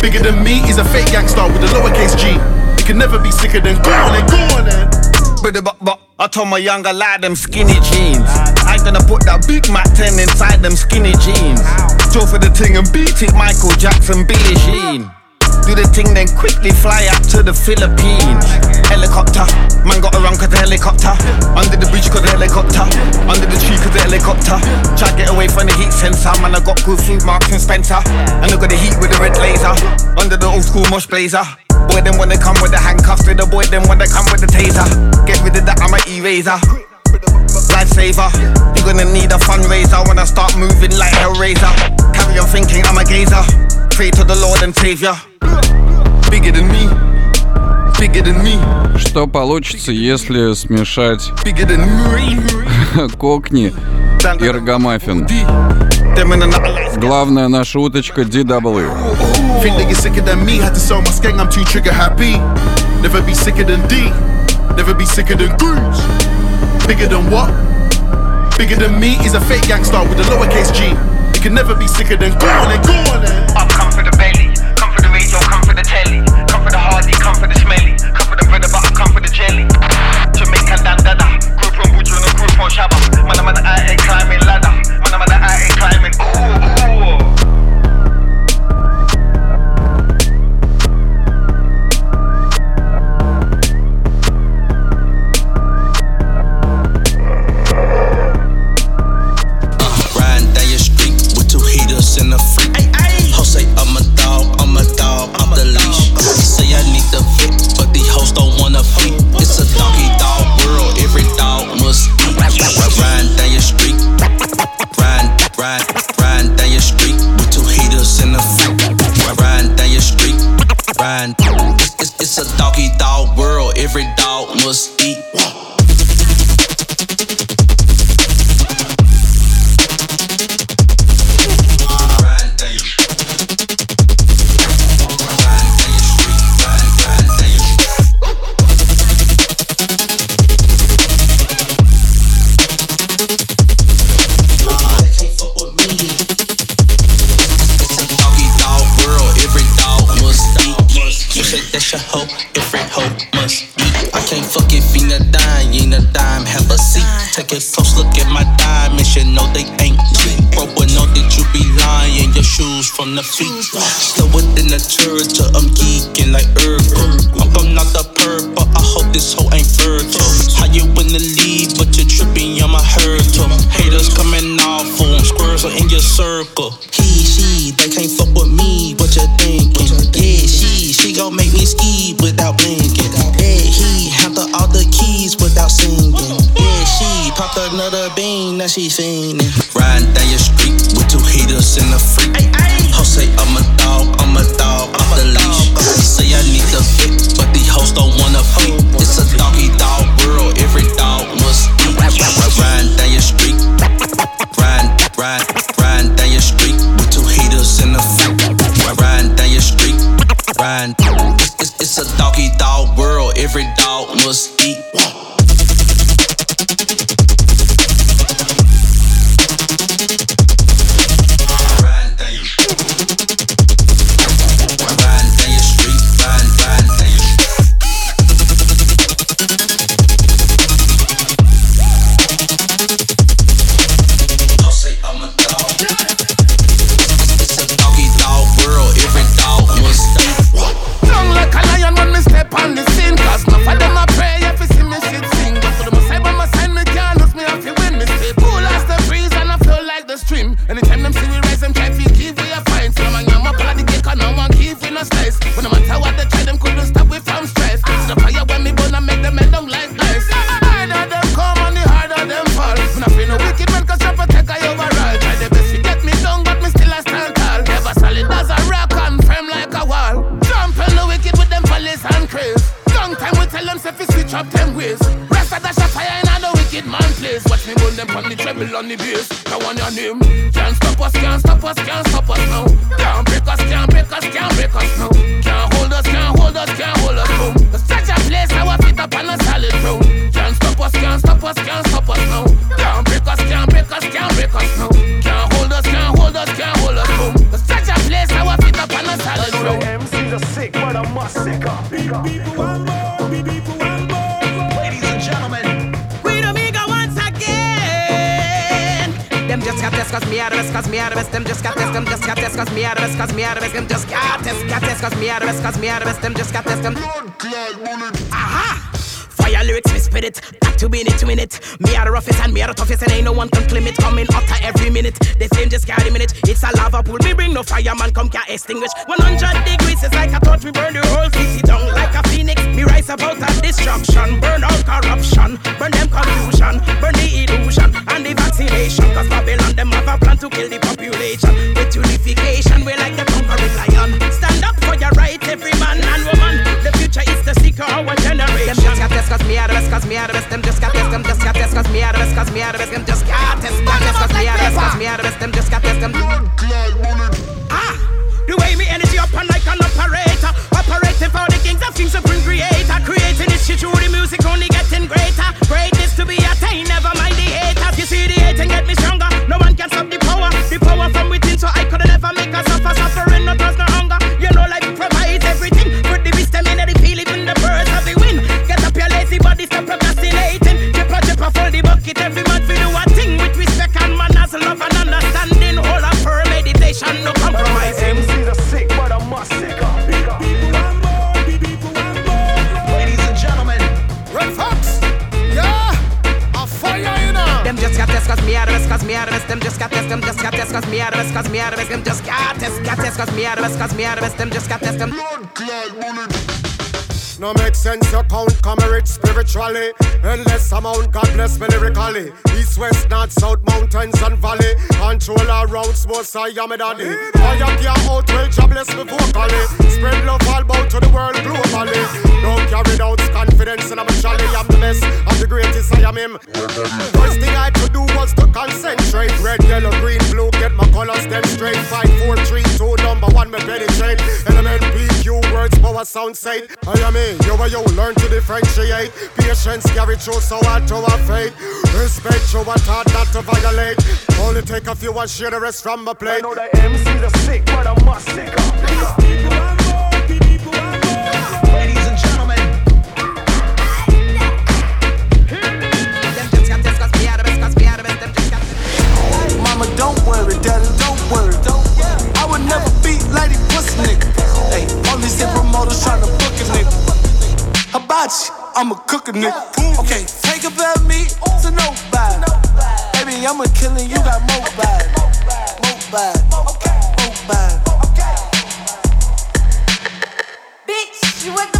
Bigger than me is a fake gangster with a lowercase G. You can never be sicker than go on go on. But, but, but I told my younger lad them skinny jeans. I gonna put that Big Mac 10 inside them skinny jeans. Go for the thing and beat it, Michael Jackson, Billie Jean. Do the thing, then quickly fly out to the Philippines. Helicopter, man got around cause the helicopter. Under the bridge cause the helicopter. Under the tree cause the helicopter. Try get away from the heat sensor. Man, I got good food, Marks and Spencer. And I got the heat with the red laser. Under the old school mosh blazer. Boy, them when they come with the handcuffs, they the boy, them when they come with the taser. Get rid of that, I'm a eraser. Lifesaver, you're gonna need a fundraiser when I start moving like Hellraiser. Carry on thinking I'm a gazer. Pray to the Lord and Savior. Что получится, если смешать bigger than me. кокни и рогомаффин? Главная наша уточка DW. I'm. Never be sicker than D, never be sicker than Goose. Bigger than what? Bigger than me is a fake gangster with a lowercase G. You can never be sicker than go on then, go on then. Up, come for the belly, jelly. Jamaican dan dada, group from Buju and group from Shabba. Man, I'm an I climbing ladder, man, I'm an I climbing. Ooh, riding, riding, down your street with two heaters and a freak. Riding down your street, riding. It's, It's, it's a doggy dog world, every dog must eat. Take a close look at my diamonds, you know they ain't cheap. Bro, but know that you be lying, your shoes from the feet. Slower than a turd, I'm geeking like Urkel. I'm not the but I hope this hoe ain't fertile. How you in the lead, but you're tripping on my hurdle. Haters coming off, on squirrels are in your circle. He, she, they can't fuck with me, what you thinking? Yeah, she, she gon' make me ski without blinking. Yeah, he handle all the keys without singing. She popped another bean, now she fiending. Riding down your street with two heaters and a freak. Say I'm a dog, I'm a dog, I'm the leash. Say I need the fit, but these hoes don't wanna feed. It's a doggy dog world, every dog must eat. Riding down your street, riding, riding, riding down your street with two heaters and a freak. Riding down your street, riding. It's, it's a doggy dog world, every dog must eat. am a daddy. I am out, well, job me vocally. Spread love all about to the world globally. Don't carry doubts, confidence, and I'm a jolly. I'm the best, I'm the greatest, I am him. First thing I could do was to concentrate. Red, yellow, green, blue, get my colors dead straight. Five, four, three, two, number one, me penetrate. Element PQ words, power sound sight. I am me, you are you, learn to differentiate. Patience, carry through, so I to a fate. Respect you, I taught not to violate. Only take a few and share the rest from my plate. I know the MC's the sick, but I must sick up. Ladies and gentlemen. Mama, don't worry, daddy, don't worry, don't. I would never beat lady pussy nigga. Hey, only sip promoters trying to book a nigga. Hibachi. I'ma cook a nigga. Yeah. Okay, take about me to nobody. Baby, I'm a killer, you got mobile. Mobile. Mobile. Bitch, you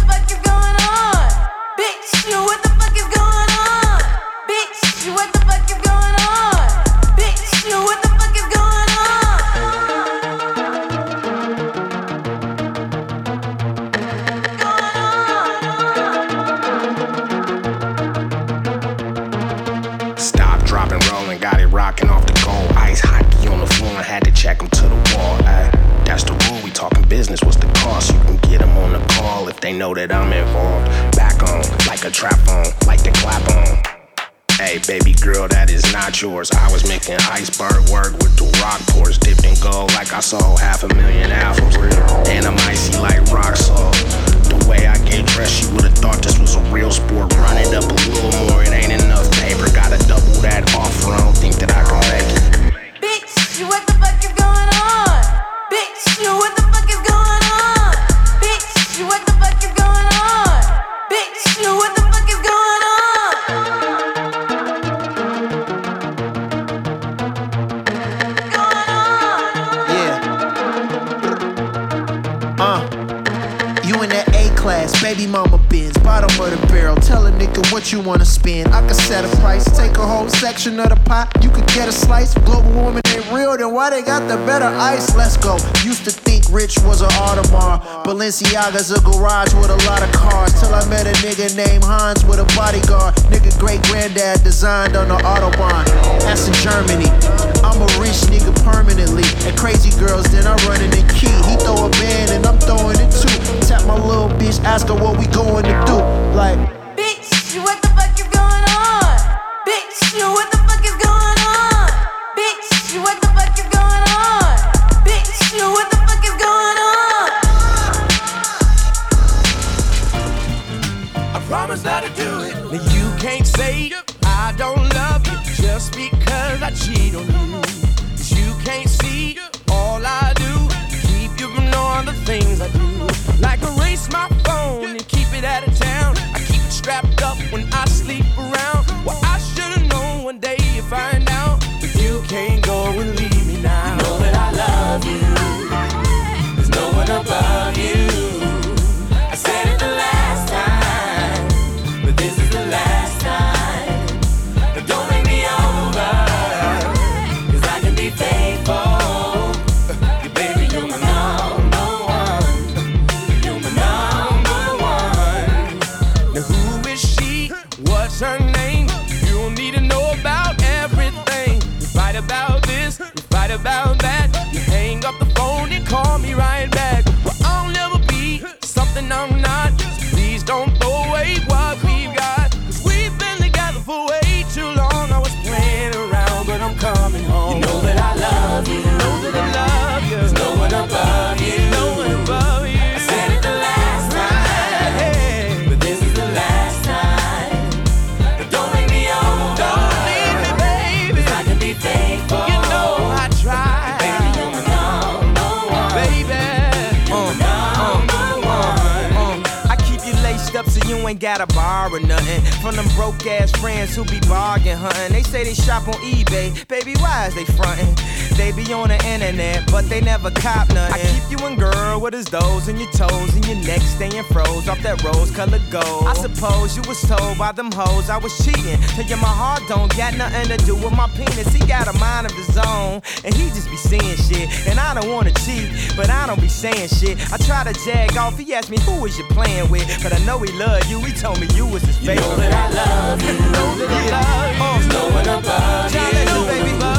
they know that I'm involved. Back on, like a trap on, like the clap on. Hey, baby girl, that is not yours. I was making iceberg work with the rock pours, dipped in gold like I sold half a million albums. And I'm icy like rock salt. The way I get dressed, you would've thought this was a real sport. Run it up a little more, it ain't enough paper. Gotta double that offer, I don't think that I can make it. Bitch, what the fuck is going on? Bitch, you what the For the barrel. Tell a nigga what you wanna spend. I can set a price, take a whole section of the pot. You could get a slice. Global warming ain't real, then why they got the better ice? Let's go. Used to think rich was an Audemars. Balenciaga's a garage with a lot of cars. Till I met a nigga named Hans with a bodyguard. Nigga great granddad designed on the Autobahn. That's in Germany. I'm a rich nigga permanently. And crazy girls, then I run in the key. He throw a man, and I'm throwing it too. Tap my little bitch, ask her what we going to do. Like, Bitch, what the fuck is going on? Bitch, what the fuck is going on? Bitch, what the fuck is going on? Bitch, what the fuck is going on? I promise not to do it. Now you can't say I don't love you just because I cheat on you. 'Cause you can't see all I do. Keep you from knowing the things I do. Like erase my phone and keep it out of town. I keep it strapped up when I sleep nothing from them broke ass friends who be bargain hunting. They say they shop on eBay, baby. Why is they frontin'? They be on the internet, but they never cop nothing. I keep you in girl with his those and your toes and your neck staying froze off that rose colored gold. I suppose you was told by them hoes I was cheating. Tell you my heart don't got nothing to do with my penis. He got a mind of his own, and he just be saying shit. And I don't wanna cheat, but I don't be saying shit. I try to jag off. He asked me who was you playing with, but I know he loved you. He told me you was his favorite. You know that I love you. know that I love you. There's no one above you. Baby, love you. I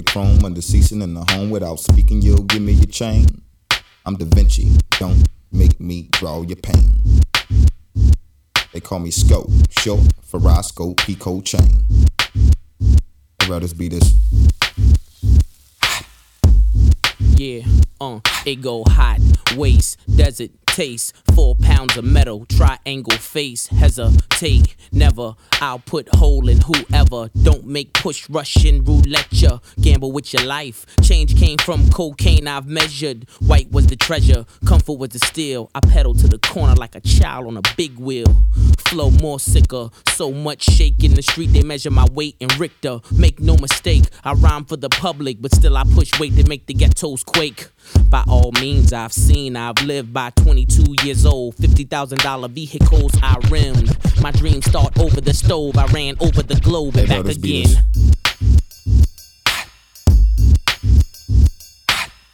the chrome under season in the home without speaking. You'll give me your chain. I'm Da Vinci. Don't make me draw your pain. They call me Scope, short for Roscoe Pico chain. Hey, bro, this beat us. Yeah, uh, it go hot, waist, desert taste, four pounds of metal, triangle face, hesitate, never. I'll put hole in whoever. Don't make push Russian roulette ya. Gamble with your life. Change came from cocaine I've measured. White was the treasure, comfort was the steel. I pedal to the corner like a child on a big wheel. Flow more sicker, so much shake in the street. They measure my weight in Richter. Make no mistake, I rhyme for the public, but still I push weight to make the ghettos quake. By all means, I've seen, I've lived by 22 years old. $50,000 vehicles I rimmed. My dreams start over the stove. I ran over the globe and Hey, back again.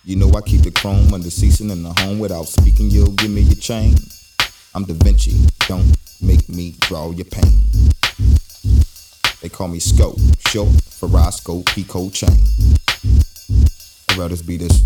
You know I keep the chrome under season in the home without speaking. You'll give me your chain. I'm Da Vinci. Don't make me draw your pain. They call me Scope, short for Roscoe Pico Chain. I'd rather be this.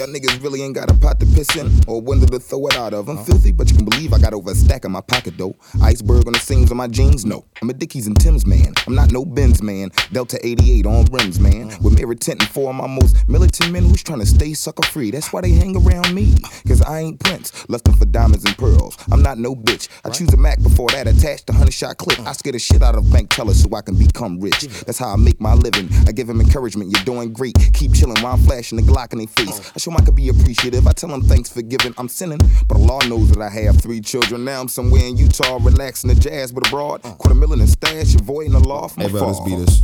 Y'all niggas really ain't got a pot to piss in or window to throw it out of. I'm filthy, but you can believe I got over a stack in my pocket though. Iceberg on the seams of my jeans, no. I'm a Dickies and Tim's man. I'm not no Benz man. Delta 88 on rims, man. With mirror tint and four of my most militant men who's trying to stay sucker free. That's why they hang around me. Cause I ain't Prince, lusting for diamonds and pearls. I'm not no bitch. I choose a Mac before that attached a hundred shot clip. I scare the shit out of bank tellers so I can become rich. That's how I make my living. I give them encouragement. You're doing great. Keep chilling while I'm flashing the Glock in their face. Oh. I show 'em I can be appreciative. I tell them thanks for giving. I'm sinning, but Allah knows that I have three children. Now I'm somewhere in Utah, relaxing the jazz, but abroad. Mm. Quarter million in stash, avoiding the law from Hey, afar. brothers, be this.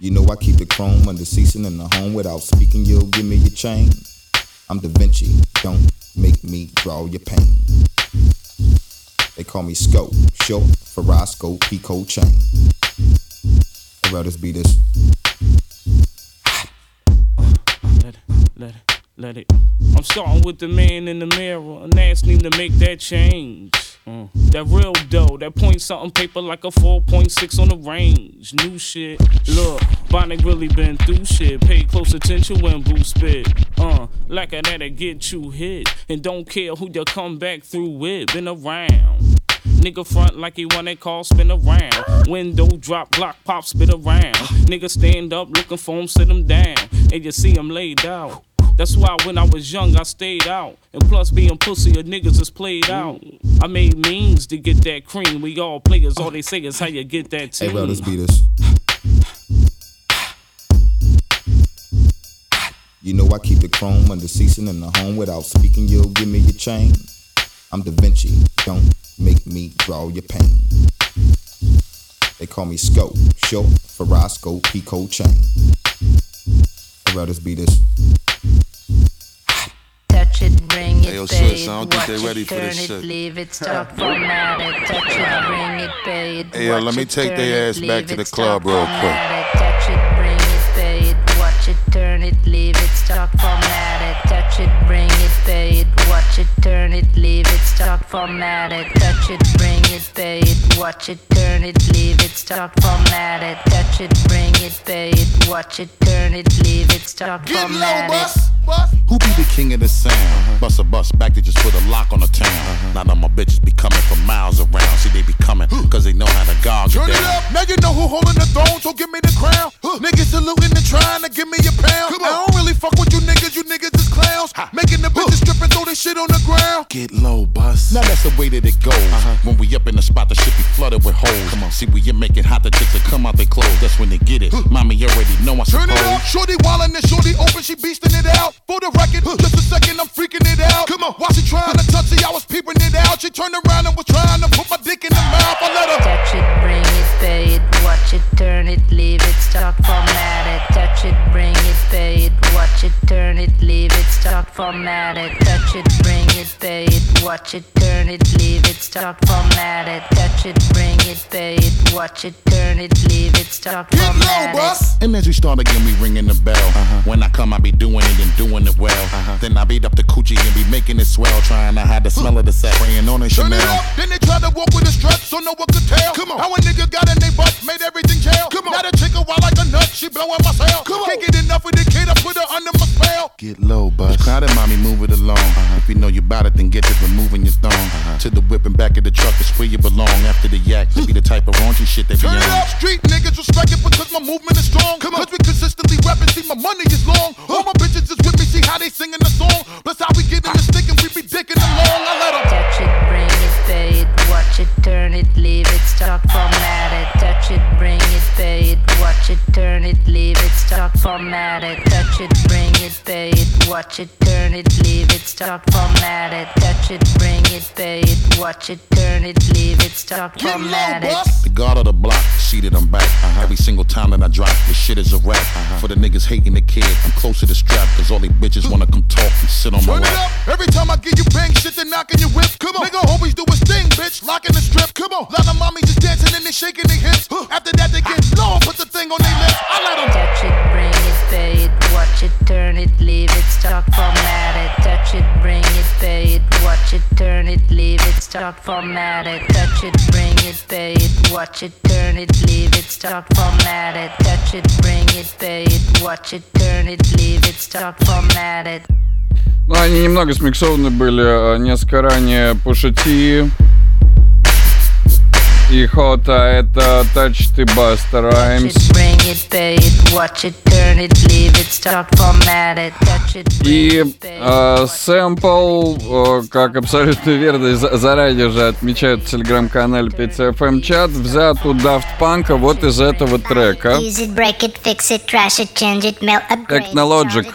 You know I keep the chrome under season in the home without speaking. You'll give me your chain. I'm Da Vinci. Don't make me draw your pain. They call me Scope, short for Roscoe Pico Chain. I'd rather be this. Let it, let it. I'm starting with the man in the mirror and asking him to make that change. Uh, that real dough, that point something paper like a 4.6 on the range. New shit. Look, Bonnie really been through shit. Pay close attention when Boo spit. Uh, like a that'll get you hit. And don't care who you come back through with. Been around. Nigga front like he want that call spin around. Window drop, block pop, spit around. Nigga stand up looking for him, sit him down. And you see him laid out. That's why when I was young, I stayed out. And plus, being pussy, a niggas is played out. I made means to get that cream. We all players, all they say is how you get that Hey, team. brothers, be this. You know I keep the chrome under season in the home without speaking. You'll give me your chain. I'm Da Vinci. Don't make me draw your pain. They call me Scope, short for Roscoe Pico Chain. I'd rather be this. It, bring it, Hey, yo, pay sis, it, I don't think watch they it, ready for this it, shit. leave it, stop, format it, touch it, bring it, pay it, Hey, yo, let me take their ass back to the club real quick. It, watch it, turn it, leave it, stop, format it, touch it, bring it, pay it, watch it, turn it, leave it, stop, format it, touch it, bring it, pay it, watch it, turn it, leave it, stop, format it, touch it, bring it, pay it, watch it, turn it, leave it, stop, format it. Who be the king of the sound? Bust a bus back to just put a lock on the town. Uh-huh. Now that my bitches be coming from miles around. See, they be coming cause they know how to gog Turn it it up. Now you know who holding the throne, so give me the crown. Niggas saluting and trying to give me a pound. I don't really fuck with you niggas, you niggas is clowns. Making the bitches strip and throw this shit on the ground. Get low, bus. Now that's the way that it goes. Uh-huh. When we up in the spot, the shit be flooded with holes. Come on. See, we you make it hot, the chicks that come out they clothes. That's when they get it. Mommy already know I Turn suppose. it up, shorty wildin' and shorty open, she beastin' it out. For the record, just a second, I'm freaking it out. Come on, while she trying to touch it, I was peeping it out. She turned around and was trying to put my dick in the mouth. I let her Touch it, bring it, pay it, watch it, turn it, leave it, stop, format it. Touch it, bring it, pay it, watch it, turn it, leave it, stop, format it. Touch it, bring it, pay it, watch it, turn it, leave it, stop, format it. Touch it, bring it, pay it, watch it, turn it, leave it, stop, format it. And as we start again, we ringing the bell. Uh-huh. When I come, I be doing it and doing it well. Uh-huh. Then I beat up the coochie and be making it swell. Trying to hide the smell of the set. Praying on a Turn Chanel. it up, then they try to walk with a strut, so no one could tell. Come on, how a nigga got in they butt, made everything jail. Come on, now the chick a wild like a nut, she blowing my cell. Come on, can't get enough of the kid, I put her under my spell. Get low, bus. Crowd it, mommy, move it along. Uh-huh. If you know you bout it, then get to removing your thong. Uh-huh. To the whip and back of the truck is where you belong. After the yak, to be the type of raunchy shit they be Turn it up, street niggas respect it because my movement is strong. Come on, cause we consistently rapping, see my money is long. All my stop, format it. Touch it, bring it, pay it, watch it, turn it, leave it, stop, format it. The guard of the block, seated I'm back. Uh-huh. Every single time that I drop, this shit is a rap. Uh-huh. For the niggas hating the kid, I'm close to the strap. Cause all they bitches wanna come talk and sit on my Turn it lap. up. Every time I give you bang shit, they knocking your whip. Come on. Nigga always do his thing, bitch. Locking the strip. Come on. Lot of mommies just dancing and they shaking their hips. After that, they get low, put the thing on their lips. I let them. Touch it, bring it, pay it, watch it, turn it, leave it, stop, format it. Touch it, bring it, pay it, leave it, start format it, touch it, bring it, pay it, watch it, turn it, leave it, start format it, touch it, bring it, pay it, watch it, turn it, leave it, start format it. Ну, они немного смиксованы были э, несколько ранее по шати и Хота это Touch the Bust Rhymes. И э, сэмпл, а, как абсолютно верно, заранее же отмечают в телеграм-канале 5FM эм чат, взят у Daft Punk а вот из этого трека. Technologic.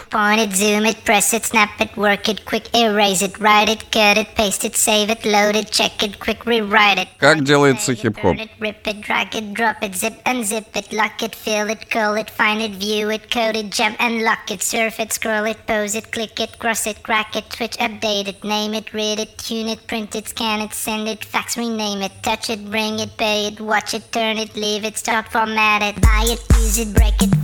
Как делается your problem? Burn it, rip it, drag it, drop it, zip and zip it, lock it, fill it, curl it, find it, view it, code it, jump and lock it, surf it, scroll it, pose it, click it, cross it, crack it, switch, update it, name it, read it, tune it, print it, scan it, send it, fax, rename it, touch it, bring it, pay it, watch it, turn it, leave it, stop, format it, buy it, use it, break it,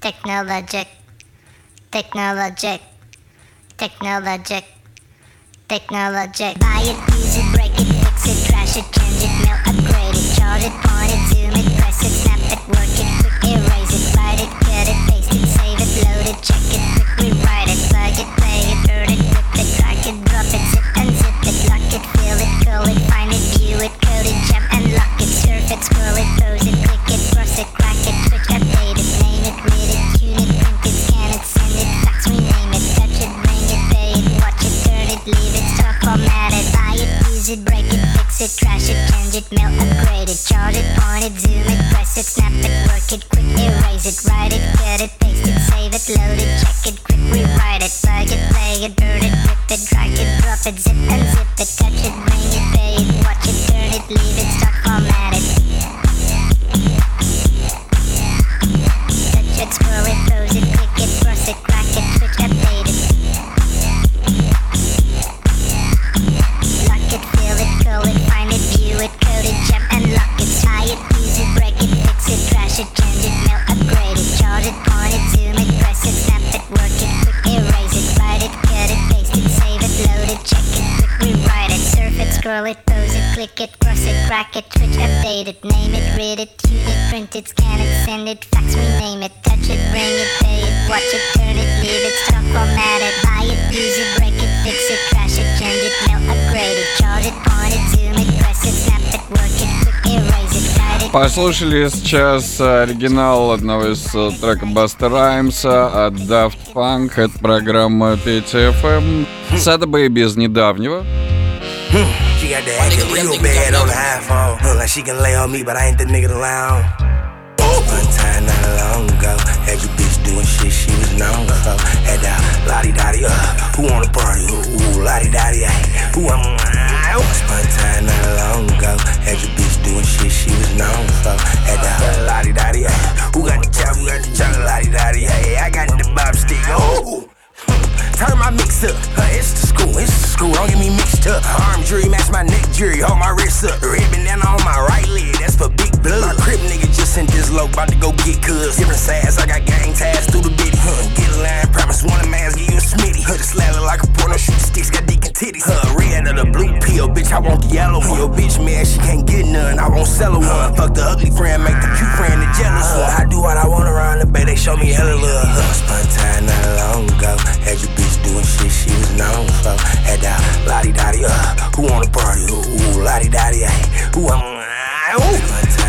Technologic, technologic, technologic, technologic. Buy it, use it, break it, fix it, trash it, change it, mail, upgrade it, charge it, point it, zoom it, press it, snap it, work it, quick erase it, write it, cut it, paste it, save it, load it, check it, quick rewrite it, plug it, play it, burn it, rip it, drag it, drop it, zip unzip it, lock it, fill it, curl it, find it, view it, code it, jump and lock it, surf it, scroll it, pose it, it, break it, fix it, trash it, change it, mail, upgrade it, charge it, point it, zoom it, press it, snap it, work it, quick erase it, write it, cut it, paste it, save it, load it, check it, quick rewrite it, plug it, play it, burn it, rip it, drag it, drop it, zip unzip it, touch it, bring it, pay it, watch it, turn it, leave it, start, format change it, mail, upgrade. It, charge it, point it, zoom it, press it, snap it, work it, erase it, it, cut it, paste it, save it, load it, check it, rewrite it, surf it, scroll it, it, click it, cross it, switch, update it, name it, read it, it, print it, scan it, send it, fax, rename it, touch it, bring it, pay it, watch it, turn it, leave it, format it, buy it, use it, break it, fix it, trash it, change it, upgrade it, charge it, point it, zoom it, press it, snap it, work it, Послушали сейчас оригинал одного из э, трека Баста Раймса от Daft Punk. Это программа PTFM. Сада Бэйби из недавнего. Uh, who wanna party? Ooh, ooh lottie dottie, ay. I? One time not long ago, had your bitch doing shit she was known for. Had that lottie dottie. Who got the chop? Who got the chop? Lottie dottie, ay. I got the bob stick. Oh. Turn my mix up, uh, it's the school, it's the school, don't get me mixed up. Arm jury, match my neck jury, hold my wrist up. Red bandana on my right leg, that's for big blood. My crib nigga just sent this low, about to go get cuz. Different sides, I got gang ties through the bitty. Huh, get a line, promise one of mask, give you a smitty. Huh, the slather like a porno, shoot sticks, got dick and titties. Huh, red or the blue pill, bitch, I want the yellow one. Your bitch mad, she can't get none, I won't sell her one. Fuck the ugly friend, make the cute friend the jealous one. I do what I want around the bay, they show me hella love. Huh, spun time not long ago, had your bitch doing shit she was known for. Had that lottie dottie, uh, who wanna party? Ooh, ooh lottie dottie, ay. Who am I? Ooh.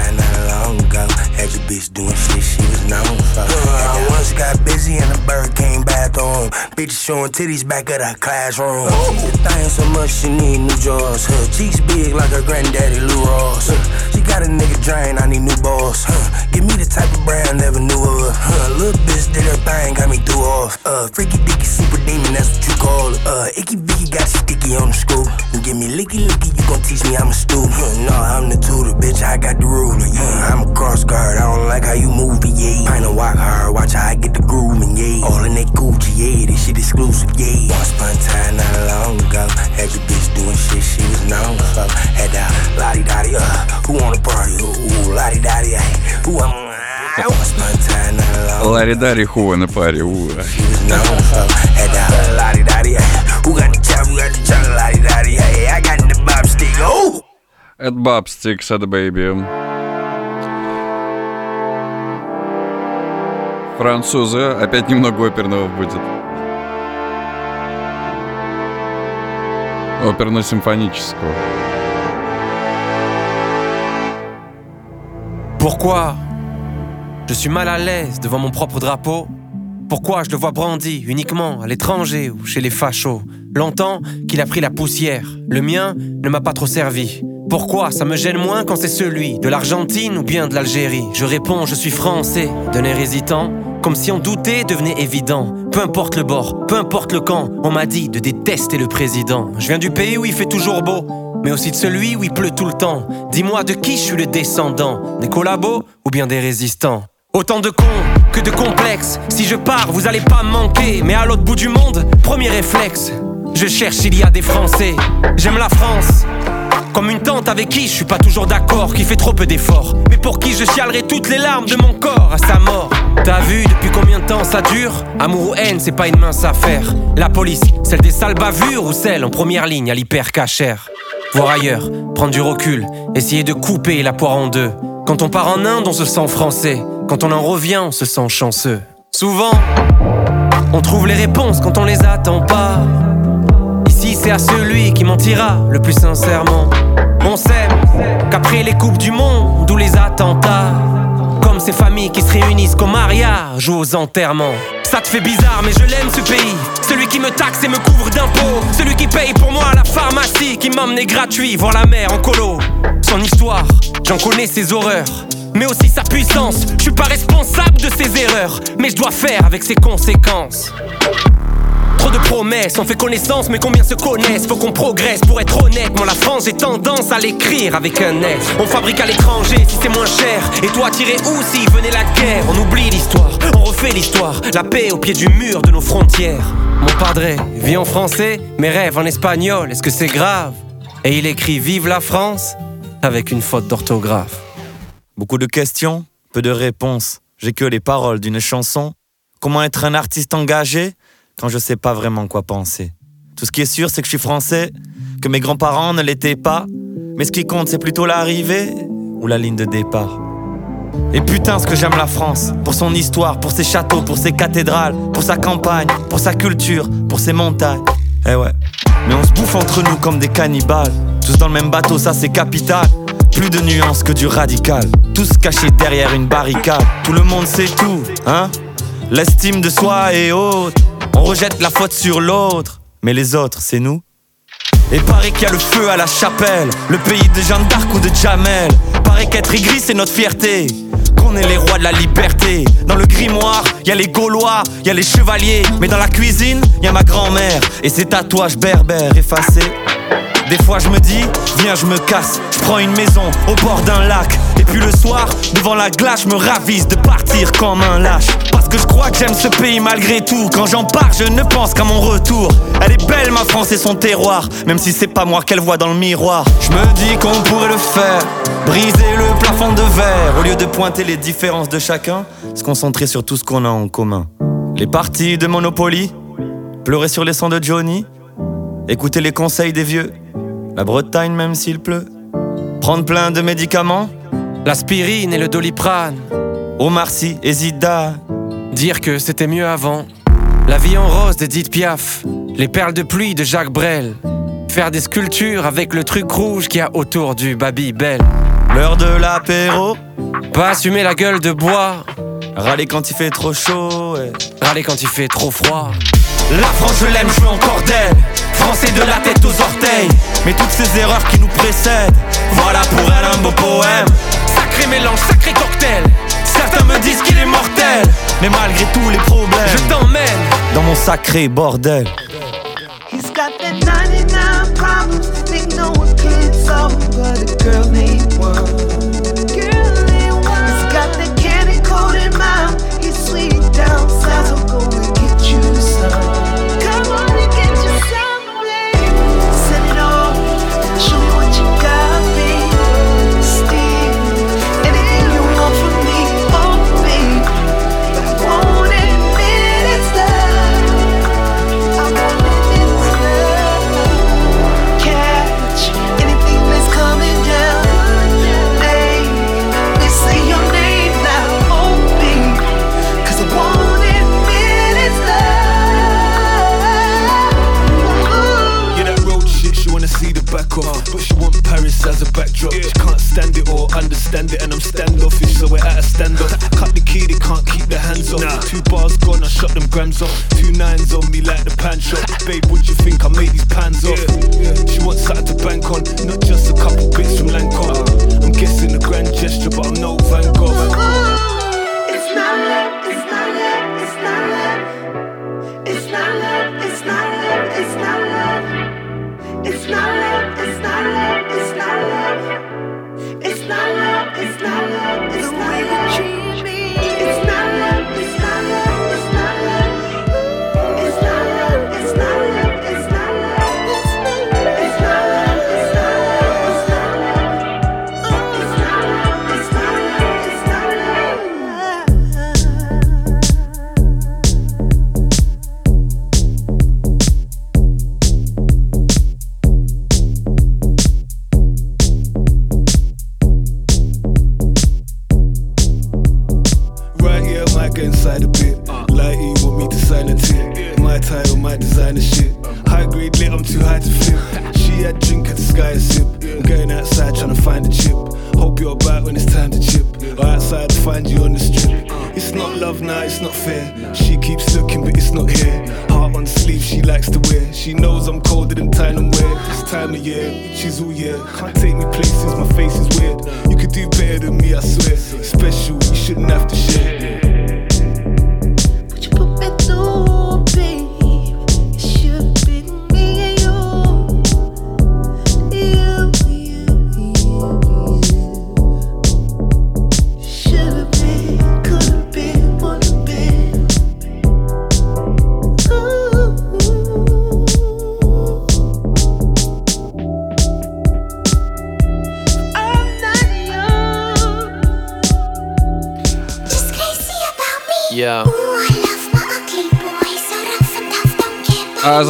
Ago, had your bitch doing shit she was known for. I once got busy and the bird came bathroom. Bitches showing titties back at her classroom. She the thing so much she need new drawers. Her cheeks big like her granddaddy Lou Ross. Huh. She got a nigga drain, I need new balls. Huh. Give me the type of brand never knew of. Huh. Little bitch did her thing, got me through off. Uh, freaky dicky super demon, that's what you call it. Uh, icky Vicky got sticky on the scoop. give me licky licky, you gon' teach me I'm a student. No, I'm the tutor, bitch, I got the ruler. Yeah, I'm a cross guard, I don't like how you move it, yeah. Pint of walk hard, watch how I get the grooving, yeah. All in that Gucci, yeah, this shit exclusive, yeah. Once upon a time, not long ago, had the bitch doing shit she was known for. Had the lottie dottie, uh, who wanna party? Ooh, lottie dottie, ay, who I'm. Once upon a time, not long Ларри Дарри Хува на паре. у. known for. Had the lottie Французы. Опять немного оперного будет. Оперно-симфонического. Pourquoi je suis mal à l'aise devant mon propre drapeau Pourquoi je le vois brandi uniquement à l'étranger ou chez les fachos Longtemps qu'il a pris la poussière, le mien ne m'a pas trop servi. Pourquoi ça me gêne moins quand c'est celui de l'Argentine ou bien de l'Algérie Je réponds, je suis français, d'un air hésitant, comme si on doutait devenait évident. Peu importe le bord, peu importe le camp, on m'a dit de détester le président. Je viens du pays où il fait toujours beau, mais aussi de celui où il pleut tout le temps. Dis-moi de qui je suis le descendant? Des collabos ou bien des résistants? Autant de cons que de complexes. Si je pars, vous allez pas me manquer. Mais à l'autre bout du monde, premier réflexe. Je cherche s'il y a des Français. J'aime la France. Comme une tante avec qui je suis pas toujours d'accord, qui fait trop peu d'efforts. Mais pour qui je chialerai toutes les larmes de mon corps à sa mort. T'as vu depuis combien de temps ça dure? Amour ou haine, c'est pas une mince affaire. La police, celle des sales bavures ou celle en première ligne à l'hyper cachère Voir ailleurs, prendre du recul, essayer de couper la poire en deux. Quand on part en Inde, on se sent français. Quand on en revient, on se sent chanceux. Souvent, on trouve les réponses quand on les attend pas. C'est à celui qui mentira le plus sincèrement. On sait qu'après les coupes du monde ou les attentats, comme ces familles qui se réunissent qu'au mariage ou aux enterrements. Ça te fait bizarre, mais je l'aime ce pays. Celui qui me taxe et me couvre d'impôts. Celui qui paye pour moi la pharmacie, qui m'emmenait gratuit voir la mer en colo. Son histoire, j'en connais ses horreurs. Mais aussi sa puissance, je suis pas responsable de ses erreurs, mais je dois faire avec ses conséquences. De promesses, on fait connaissance, mais combien se connaissent? Faut qu'on progresse pour être honnête. Moi, la France, j'ai tendance à l'écrire avec un S. On fabrique à l'étranger si c'est moins cher. Et toi, tirer où si venait la guerre? On oublie l'histoire, on refait l'histoire. La paix au pied du mur de nos frontières. Mon padre vit en français, mes rêves en espagnol. Est-ce que c'est grave? Et il écrit Vive la France avec une faute d'orthographe. Beaucoup de questions, peu de réponses. J'ai que les paroles d'une chanson. Comment être un artiste engagé? Quand je sais pas vraiment quoi penser Tout ce qui est sûr, c'est que je suis français, que mes grands-parents ne l'étaient pas. Mais ce qui compte, c'est plutôt l'arrivée ou la ligne de départ. Et putain, ce que j'aime la France, pour son histoire, pour ses châteaux, pour ses cathédrales, pour sa campagne, pour sa culture, pour ses montagnes. Eh ouais, mais on se bouffe entre nous comme des cannibales. Tous dans le même bateau, ça c'est capital. Plus de nuances que du radical. Tous cachés derrière une barricade. Tout le monde sait tout, hein L'estime de soi est haute. On rejette la faute sur l'autre. Mais les autres, c'est nous. Et paraît qu'il y a le feu à la chapelle, le pays de Jeanne d'Arc ou de Jamel. Paraît qu'être aigri, c'est notre fierté. Qu'on est les rois de la liberté. Dans le grimoire, y a les Gaulois, y a les chevaliers. Mais dans la cuisine, y a ma grand-mère et ses tatouages berbères effacés. Des fois je me dis, viens je me casse, je prends une maison au bord d'un lac. Et puis le soir, devant la glace, je me ravise de partir comme un lâche. Parce que je crois que j'aime ce pays malgré tout. Quand j'en pars, je ne pense qu'à mon retour. Elle est belle ma France et son terroir. Même si c'est pas moi qu'elle voit dans le miroir. Je me dis qu'on pourrait le faire. Briser le plafond de verre. Au lieu de pointer les différences de chacun Se concentrer sur tout ce qu'on a en commun. Les parties de Monopoly. Pleurer sur les sons de Johnny. Écouter les conseils des vieux la Bretagne même s'il pleut. Prendre plein de médicaments. L'aspirine et le doliprane. Omar Sy et Zida. Dire que c'était mieux avant. La vie en rose d'Edith Piaf. Les perles de pluie de Jacques Brel. Faire des sculptures avec le truc rouge qu'il y a autour du Babybel. L'heure de l'apéro. Pas assumer la gueule de bois. Râler quand il fait trop chaud. Râler quand il fait trop froid. La France, je l'aime, je veux encore d'elle. Français de la tête aux orteils. Mais toutes ces erreurs qui nous précèdent Voilà pour elle un beau poème. Sacré mélange, sacré cocktail. Certains me disent qu'il est mortel Mais malgré tous les problèmes Je t'emmène dans mon sacré bordel.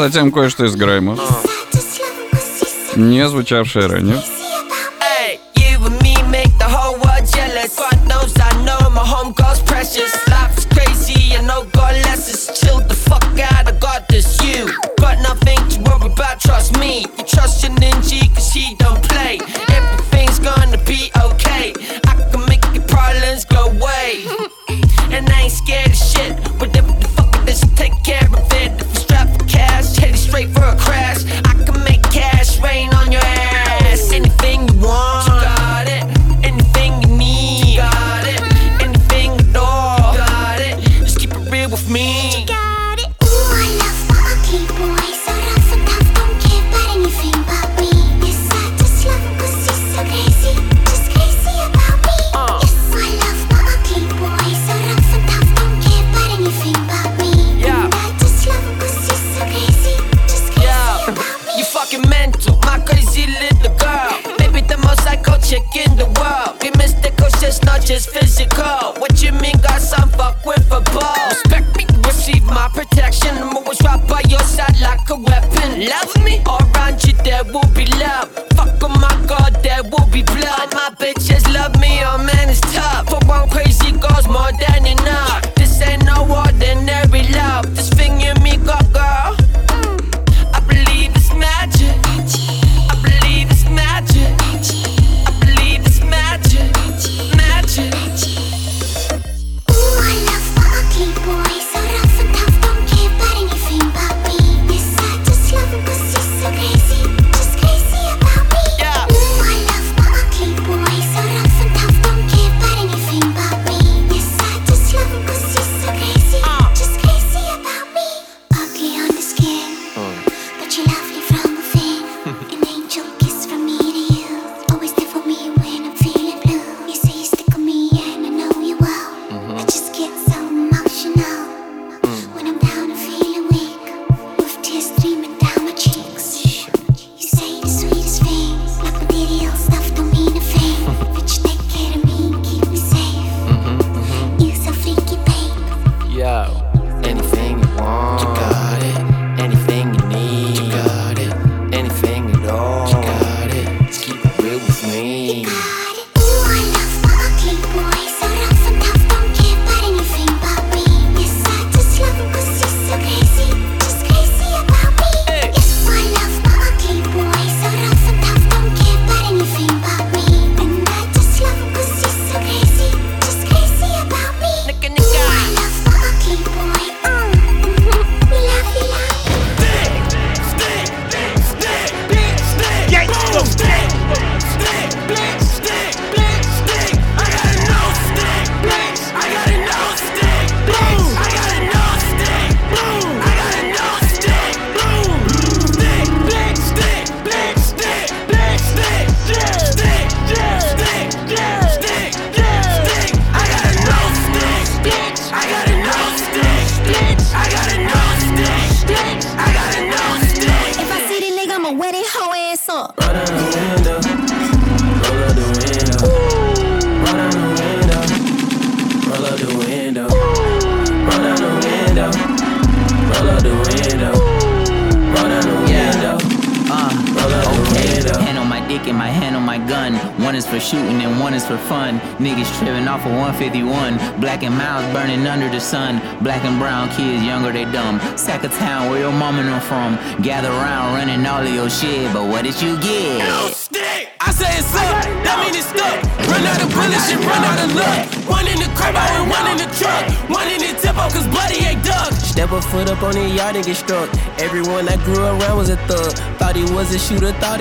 затем кое-что из Грайма, не звучавшее ранее. love me or run you there will be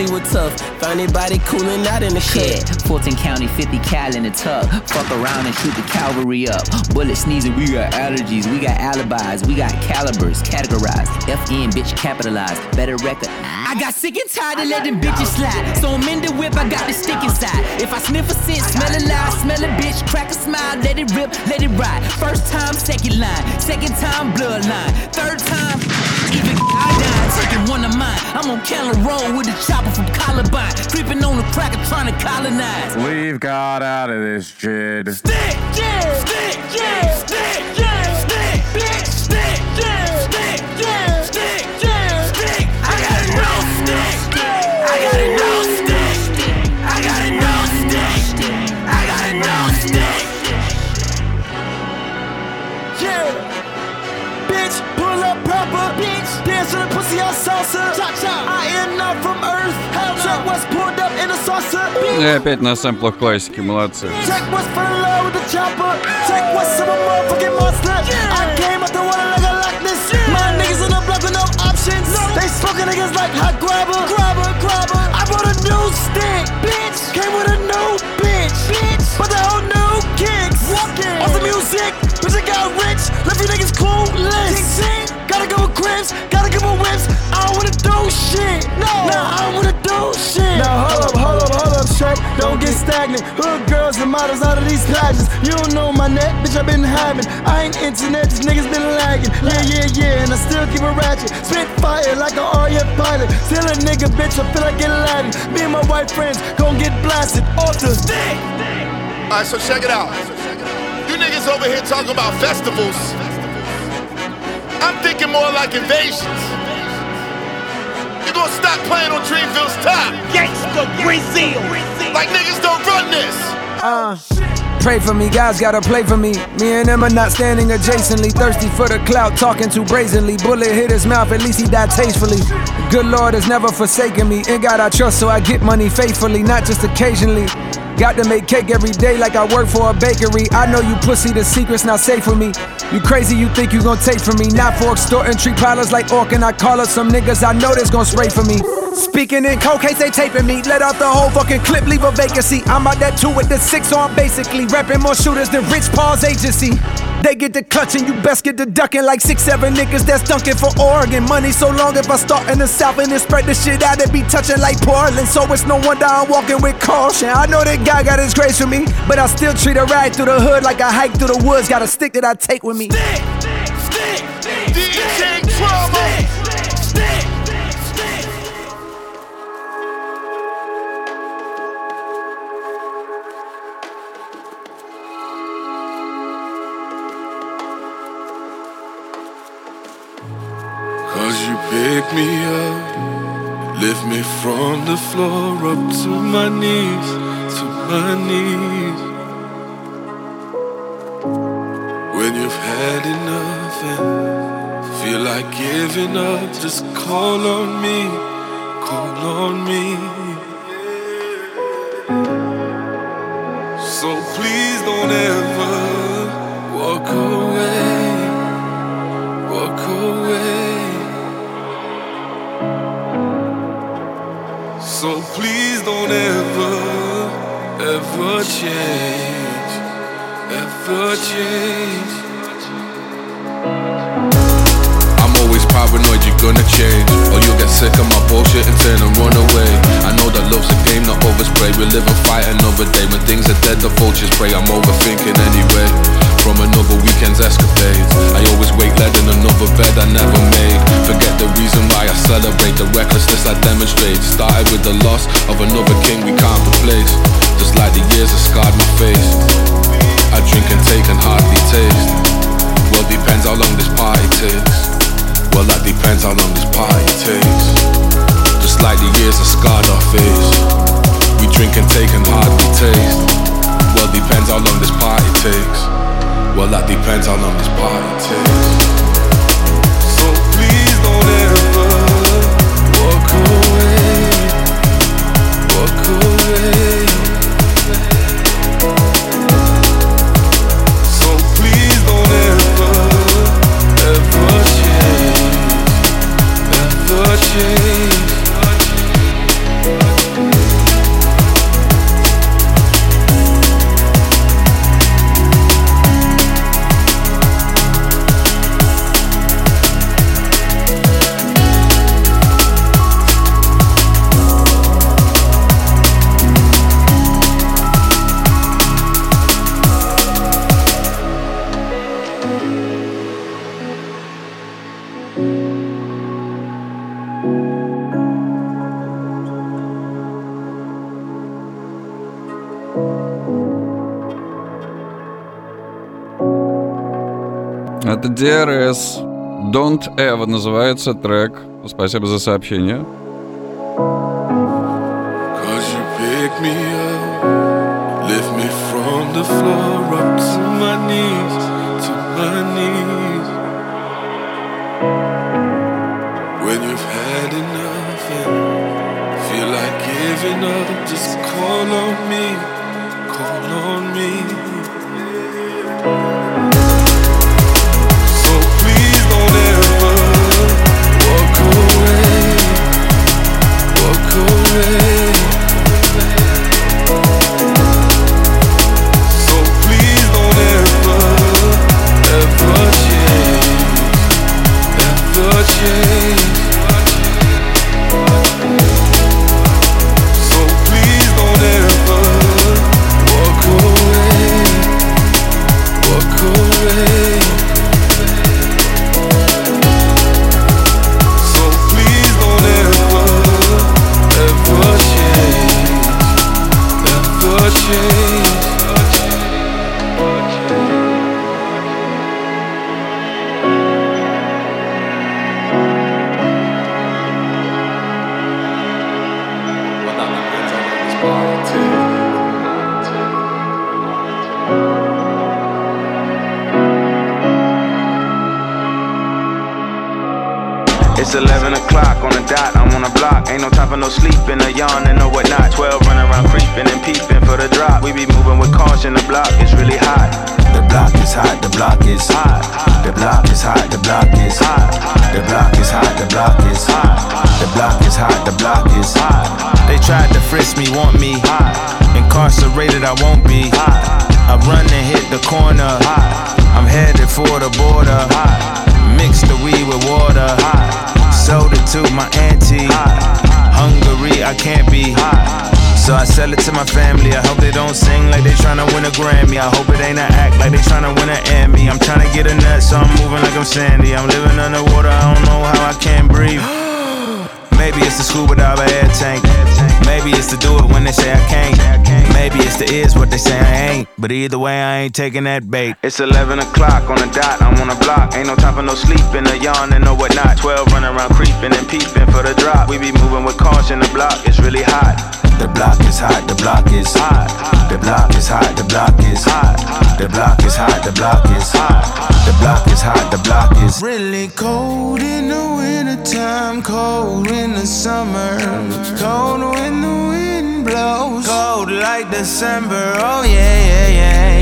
a shooter, thought he was tough. Found anybody cooling out in the Shit. Fulton County, 50 cal in the tuck. Fuck around and shoot the cavalry up. Bullet sneezing, we got allergies, we got alibis, we got calibers, categorized. FN, bitch, capitalized. Better record. I got sick and tired of letting bitches slide. So I'm in the whip, I got the stick inside. If I sniff a scent, smell a lie, smell a bitch, crack a smile, let it rip, let it ride. First time, second line, second time, bloodline. Third on Road with a chopper from Columbine. Creeping on the cracker, trying to colonize. We've got out of this shit. Stick, yeah, stick, yeah, stick, yeah, stick, blick, stick, yeah, stick, yeah, stick, yeah, stick. I got a no stick. I got a no stick. I got a no stick. I got a no stick. Yeah. Bitch, pull up proper. Bitch, dance to the pussy on salsa. I am not from Earth. Check what's pulled up in a saucer. И опять на сэмплах классики, молодцы. Check what's fell in love with the chopper. Check what's some motherfucking monster. I came out the water like a Loch Ness. My niggas in the block with no options. They smoking niggas like hot grabber. Grabber, grabber. I brought a new stick, bitch. Came with a new bitch, bitch. But the whole new kicks. Walking. On the music, Give. I don't wanna do shit. No, nah, I don't wanna do shit. Now hold up, hold up, hold up, check. Don't get stagnant. Hood girls and models out of these pageants. You don't know my net, bitch. I been having. I ain't internet, these niggas been lagging. Yeah, yeah, yeah, and I still keep it ratchet. Spit fire like an RF pilot. Still a nigga, bitch. I feel like getting Latin. Me and my white friends gon' get blasted off the stick. All right, so check it out. You niggas over here talking about festivals. I'm thinking more like invasions. You gonna stop playing on Dreamville's top? Gangsta Grillz. Like niggas don't run this. Uh, pray for me, guys gotta play for me. Me and them are not standing adjacently. Thirsty for the clout, talking too brazenly. Bullet hit his mouth, at least he died tastefully. Good Lord has never forsaken me. In God I trust, so I get money faithfully, not just occasionally. Got to make cake every day like I work for a bakery. I know you pussy, the secret's not safe for me. You crazy, you think you gon' take from me. Not for extorting, treat pilots like orc, and I call up some niggas I know that's gon' spray for me. Speaking in cold case, they taping me. Let out the whole fucking clip, leave a vacancy. I'm out that two with the six on, basically. Repping more shooters than Rich Paul's agency. They get the clutching, you best get the ducking like six, seven niggas that's dunking for Oregon. Money so long if I start in the south and then spread the shit out, it be touching like Portland. So it's no wonder I'm walking with caution. I know that guy got his grace for me, but I still treat a ride through the hood like I hike through the woods. Got a stick that I take with me. DJ Drama. Pick me up, lift me from the floor up to my knees, to my knees. When you've had enough and feel like giving up, just call on me, call on me. So please don't ever walk away, So please don't ever ever change, ever change. I'm always paranoid you're gonna change. Oh, or you'll get sick of my bullshit and turn and run away. I know that love's a game, not overspray. We live and fight another day. When things are dead, the vultures pray. I'm overthinking anyway. From recklessness I demonstrate Started with the loss of another king we can't replace Just like the years have scarred my face I drink and take and hardly taste well, depends how long this party takes. Well, that depends how long this party takes. Just like the years have scarred our face. We drink and take and hardly taste. Well, depends how long this party takes. Well, that depends how long this party takes. Change. CRS Don't Ever называется трек. Спасибо за сообщение. Enough and feel like giving up, just call on me. Tryna win a Grammy. I hope it ain't an act like they tryna win an Emmy. I'm tryna get a nut, so I'm moving like I'm Sandy. I'm living underwater, I don't know how I can't breathe. Maybe it's the scuba dive air tank. Maybe it's to do it when they say I can't. Maybe it's the is what they say I ain't. But either way, I ain't taking that bait. It's 11 o'clock on the dot, I'm on the block. Ain't no time for no sleeping, or yawning, or whatnot. 12 running around creeping and peeping for the drop. We be moving with caution, the block is really hot. The block is hot, the block is hot. The block is hot, the block is hot. The block is hot, the block is hot. The block is hot, the block is really cold in the wintertime, cold in the summer, cold when the wind blows, cold like December. Oh yeah, yeah, yeah.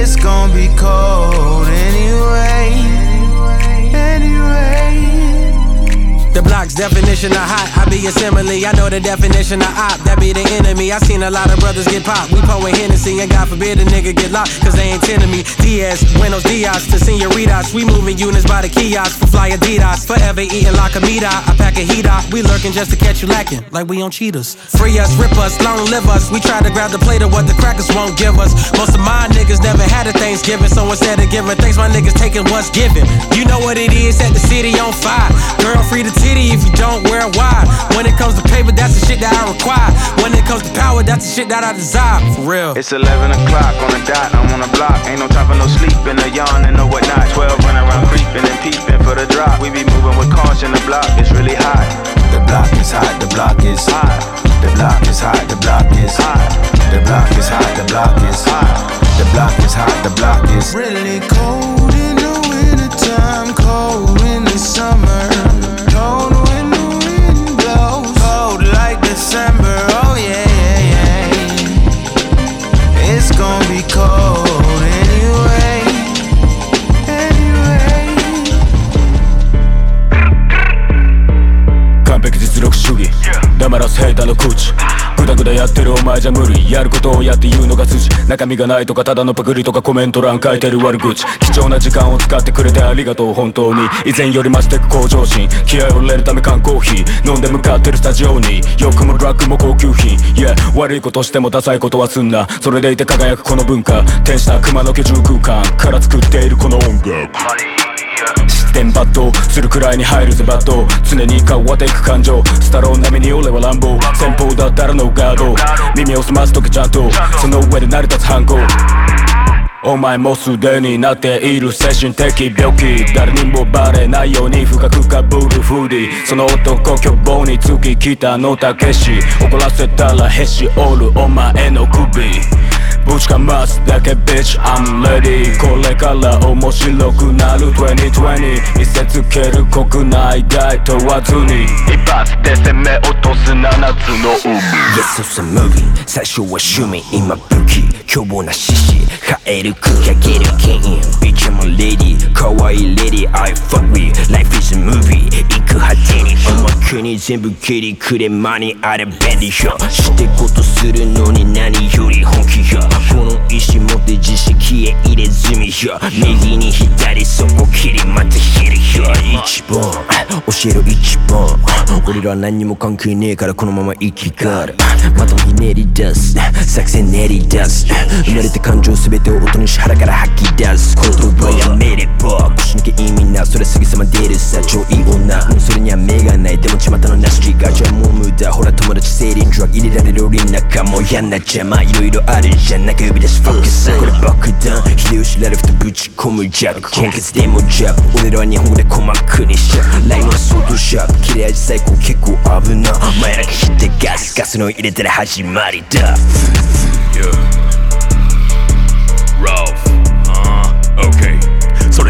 It's gonna be cold anyway, anyway. The block's definition of hot. I be a simile. I know the definition of op. That be the enemy. I seen a lot of brothers get popped. We pouring Hennessy and God forbid a nigga get locked. Cause they ain't tending me. Diaz, Buenos Dias to senoritas. We moving units by the kiosk for fly Adidas. Forever eating la comida. I pack a heat out. We lurking just to catch you lacking. Like we on cheaters. Free us, rip us, long live us. We try to grab the plate of what the crackers won't give us. Most of my niggas never had a Thanksgiving. So instead of giving thanks, my niggas taking what's given. You know what it is, set the city on fire. Girl, free the titty if you don't wear it wide. When it comes to paper, that's the shit that I require. When it comes to power, that's the shit that I desire. For real. It's 11 o'clock on the dot, I'm on the block. Ain't no time for no sleeping, no yawn and no whatnot. 12 running around creeping and peeping for the drop. We be moving with caution, the block is really hot. The block is hot, the block is hot. The block is hot, the block is hot. The block is hot, the block is hot. The block is hot, the block is really cold in the wintertime, cold in the summer. 力主義。黙らすヘイタの口。グダグダやってるお前じゃ無理。やることをやって言うのが筋。中身がないとかただのパクリとかコメント欄書いてる悪口。貴重な時間を使ってくれてありがとう本当に。以前より増してく向上心。気合を入れるため缶コーヒー。飲んで向かってるスタジオに。欲もドラッグも高級品。Yeah 悪いことしてもダサいことはすんな。それでいて輝くこの文化。天使な熊の居住空間。から作っているこの音楽。点抜刀するくらいに入るぜバット常に変わっていく感情。スタロー並みに俺は乱暴。先方だったらのガード。耳を澄ますときちゃんとその上で成り立つ反抗。お前もすでになっている精神的病気。誰にもバレないように深くかぶるフーディー。その男凶暴につき北のたけし。怒らせたらへし折るお前の首。ぶちかますだけ Bitch I'm ready. これから面白くなる2020見せつける国内外問わずに。一発で攻め落とす七つの海。Yes, it's a movie 最初は趣味今武器凶暴な獅子。変える空気上げる権威 Bitch I'm a lady 可愛い lady I fuck with Life is a movie 行く果てに。おまけに全部蹴りくれ間にあれ便利よしてことするのに何より本気よこの意志持って自識へ入れ墨よ右に左そこ切りまたひるよ一本。教えろ一本。俺らは何にも関係ねえからこのまま生きがる。またひねり出す。作戦練り出す。生まれて感情すべてを音にし腹から吐き出す。言葉やめれば腰抜け意味なそれすぐさま出るさ。超いい女うそれには目がない。でも巷のなしがじゃもう無駄。ほら友達セーリンドラッグ。入れられる檻の中。も嫌な邪魔いろいろあるじゃん中指出しフォーカスこれ爆弾秀吉ラルフとぶち込むジャブ献血でもジャブ俺らは日本語で鼓膜にしちゃうラインは相当シャープ切れ味最高結構危なお前らが引いてガスガスの入れたら始まりだ Yeah. Ralph.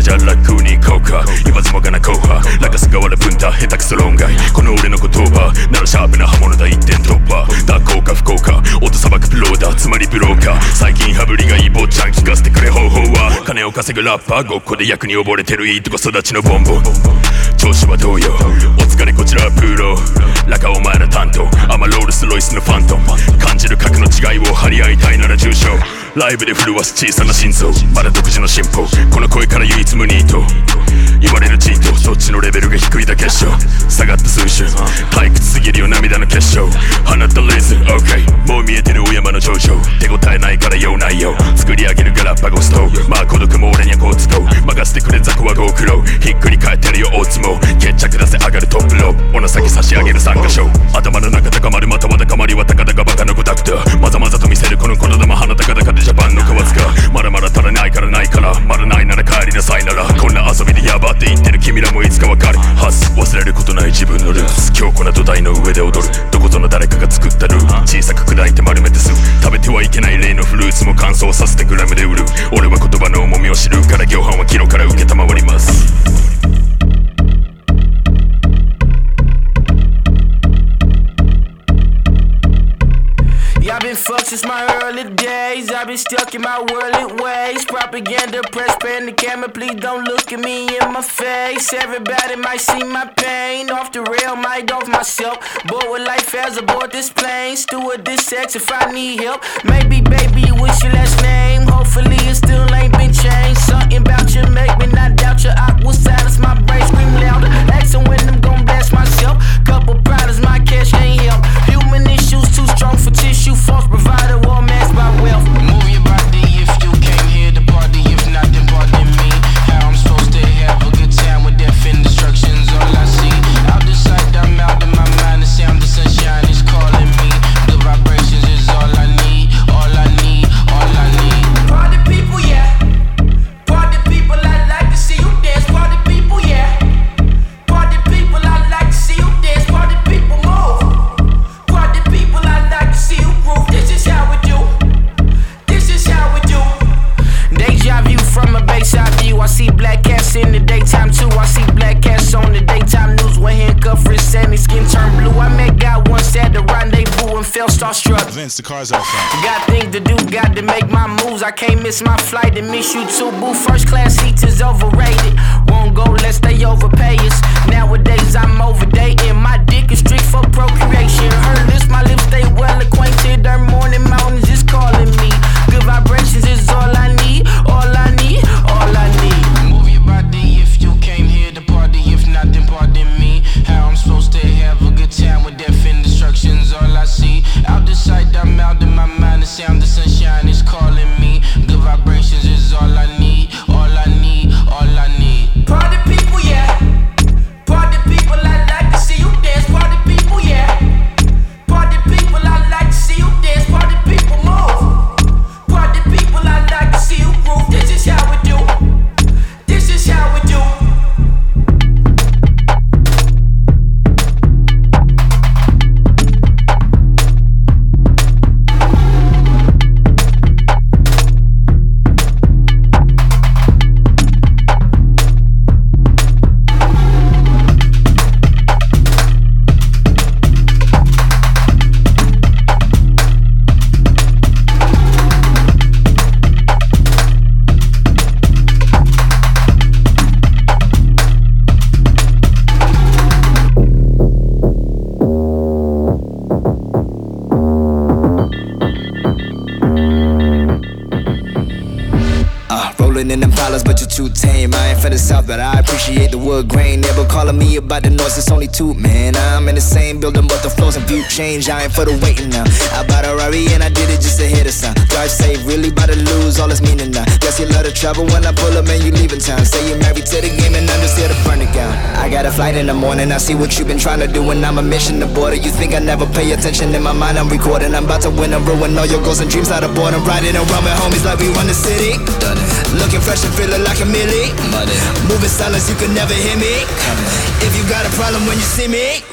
じゃ楽に行こうか言わずもがな後派中洲側で分担下手くそ論外この俺の言葉ならシャープな刃物だ一点突破蛇行か不幸か音さばくプローダーつまりブローカー最近羽振りがいい坊ちゃん聞かせてくれ方法は金を稼ぐラッパーごっこで役に溺れてるいいとこ育ちのボンボン調子はどうよお疲れこちらはプーロラカお前ら担当アマロールスロイスのファントム感じる核の違いを張り合いたいなら重症ライブで震わす小さな心臓。まだ独自の進歩。この声から唯一無二と。言われるチート。そっちのレベルが低いだけっしょ。下がった数週退屈すぎるよ涙の結晶。放ったレーズン OK もう見えてるお山の頂上。手応えないから用ないよ。作り上げるガラッパゴスト。まあ孤独も俺にはこうつこう。任せてくれ雑魚はご苦労。ひっくり返ってるよ大相撲。決着出せ上がるトップロー。お情け差し上げる参加賞。頭の中高まる。またま高まり。は高々バカの子ダクター。まざまざとせるこのこの玉鼻高々でジャパンの皮つかまだまだ足らないからないからまだないなら帰りなさいならこんな遊びでやばって言ってる君らもいつかわかるはず忘れることない自分のルーツ強固な土台の上で踊るどこぞの誰かが作ったルール小さく砕いて丸めて吸う食べてはいけない例のフルーツも乾燥させてグラムで売る俺は言葉の重みを知るから行飯はキロから受けたまわります。Been fucked since my early days. I've been stuck in my worldly ways. Propaganda, press, pan the camera. Please don't look at me in my face. Everybody might see my pain. Off the rail, might off myself. Bored with life as aboard this plane. Steward this sex if I need help. Maybe, baby, what's your last name? Hopefully, it still ain't been changed. Something about you make me not doubt you. I will silence my brain, scream louder. Asking when I'm gon' blast myself. Couple problems, my cash ain't help. Human issues too strong for. False provider, war masked by wealth. Rendezvous starstruck. Vince, the car's out front. Got things to do, got to make my moves. I can't miss my flight and miss you too. Boo, first class seats is overrated. Won't go, let's stay overpay us. Nowadays I'm overdating. My dick is strict for procreation. Heard this, my lips stay well acquainted. Their morning mountains is calling me. Good vibrations is all I need. All I need, all I need. 22, man. I'm in the same building, but the flows and view change. I ain't for the waiting now. I bought a Rari and I did it just to hit a sound. Drive safe, really about to lose all its meaning now. Guess you love to travel when I pull up and you leaving town. Say you're married to the game and I'm just here to burn it down. I got a flight in the morning, I see what you've been trying to do, and I'm a mission aborted. You think I never pay attention? In my mind, I'm recording. I'm about to win and ruin all your goals and dreams out of boredom. Riding around with homies like we run the city. Looking fresh and feeling like a millie. Moving silence, you can never hear me. Coming. If you got a problem when you see me,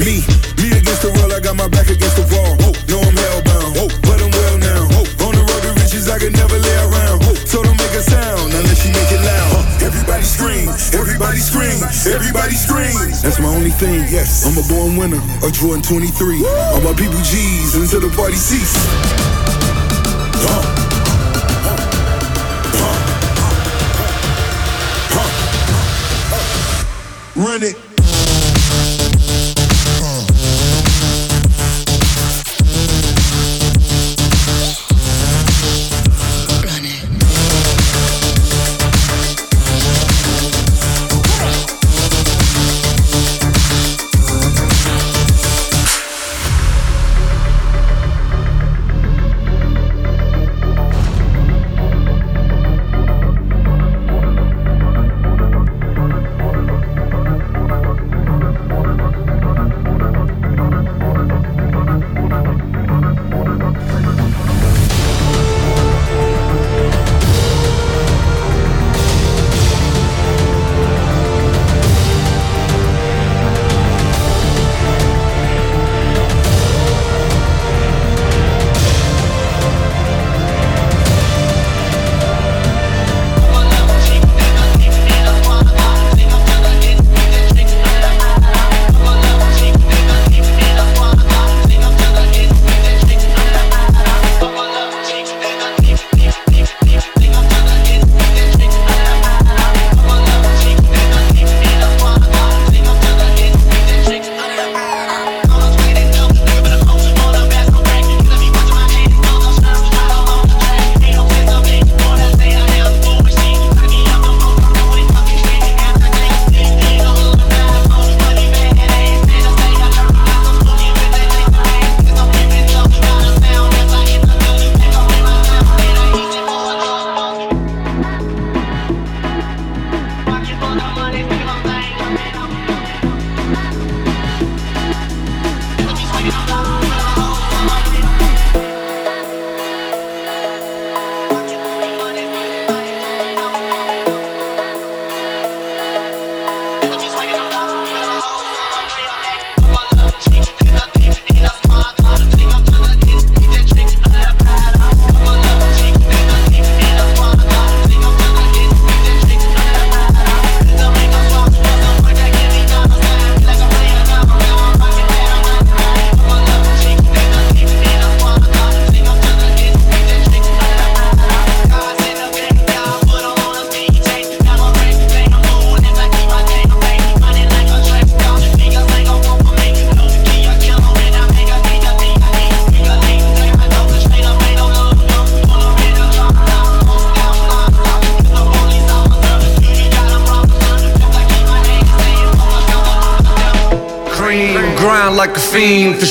Me, me against the world, I got my back against the wall. Oh, No, I'm hellbound, Oh, but I'm well now. On the road to riches, I can never lay around. So don't make a sound unless you make it loud. Everybody scream, everybody scream, everybody scream. That's my only thing. Yes, I'm a born winner, a Jordan 23. All my people G's until the party cease. Run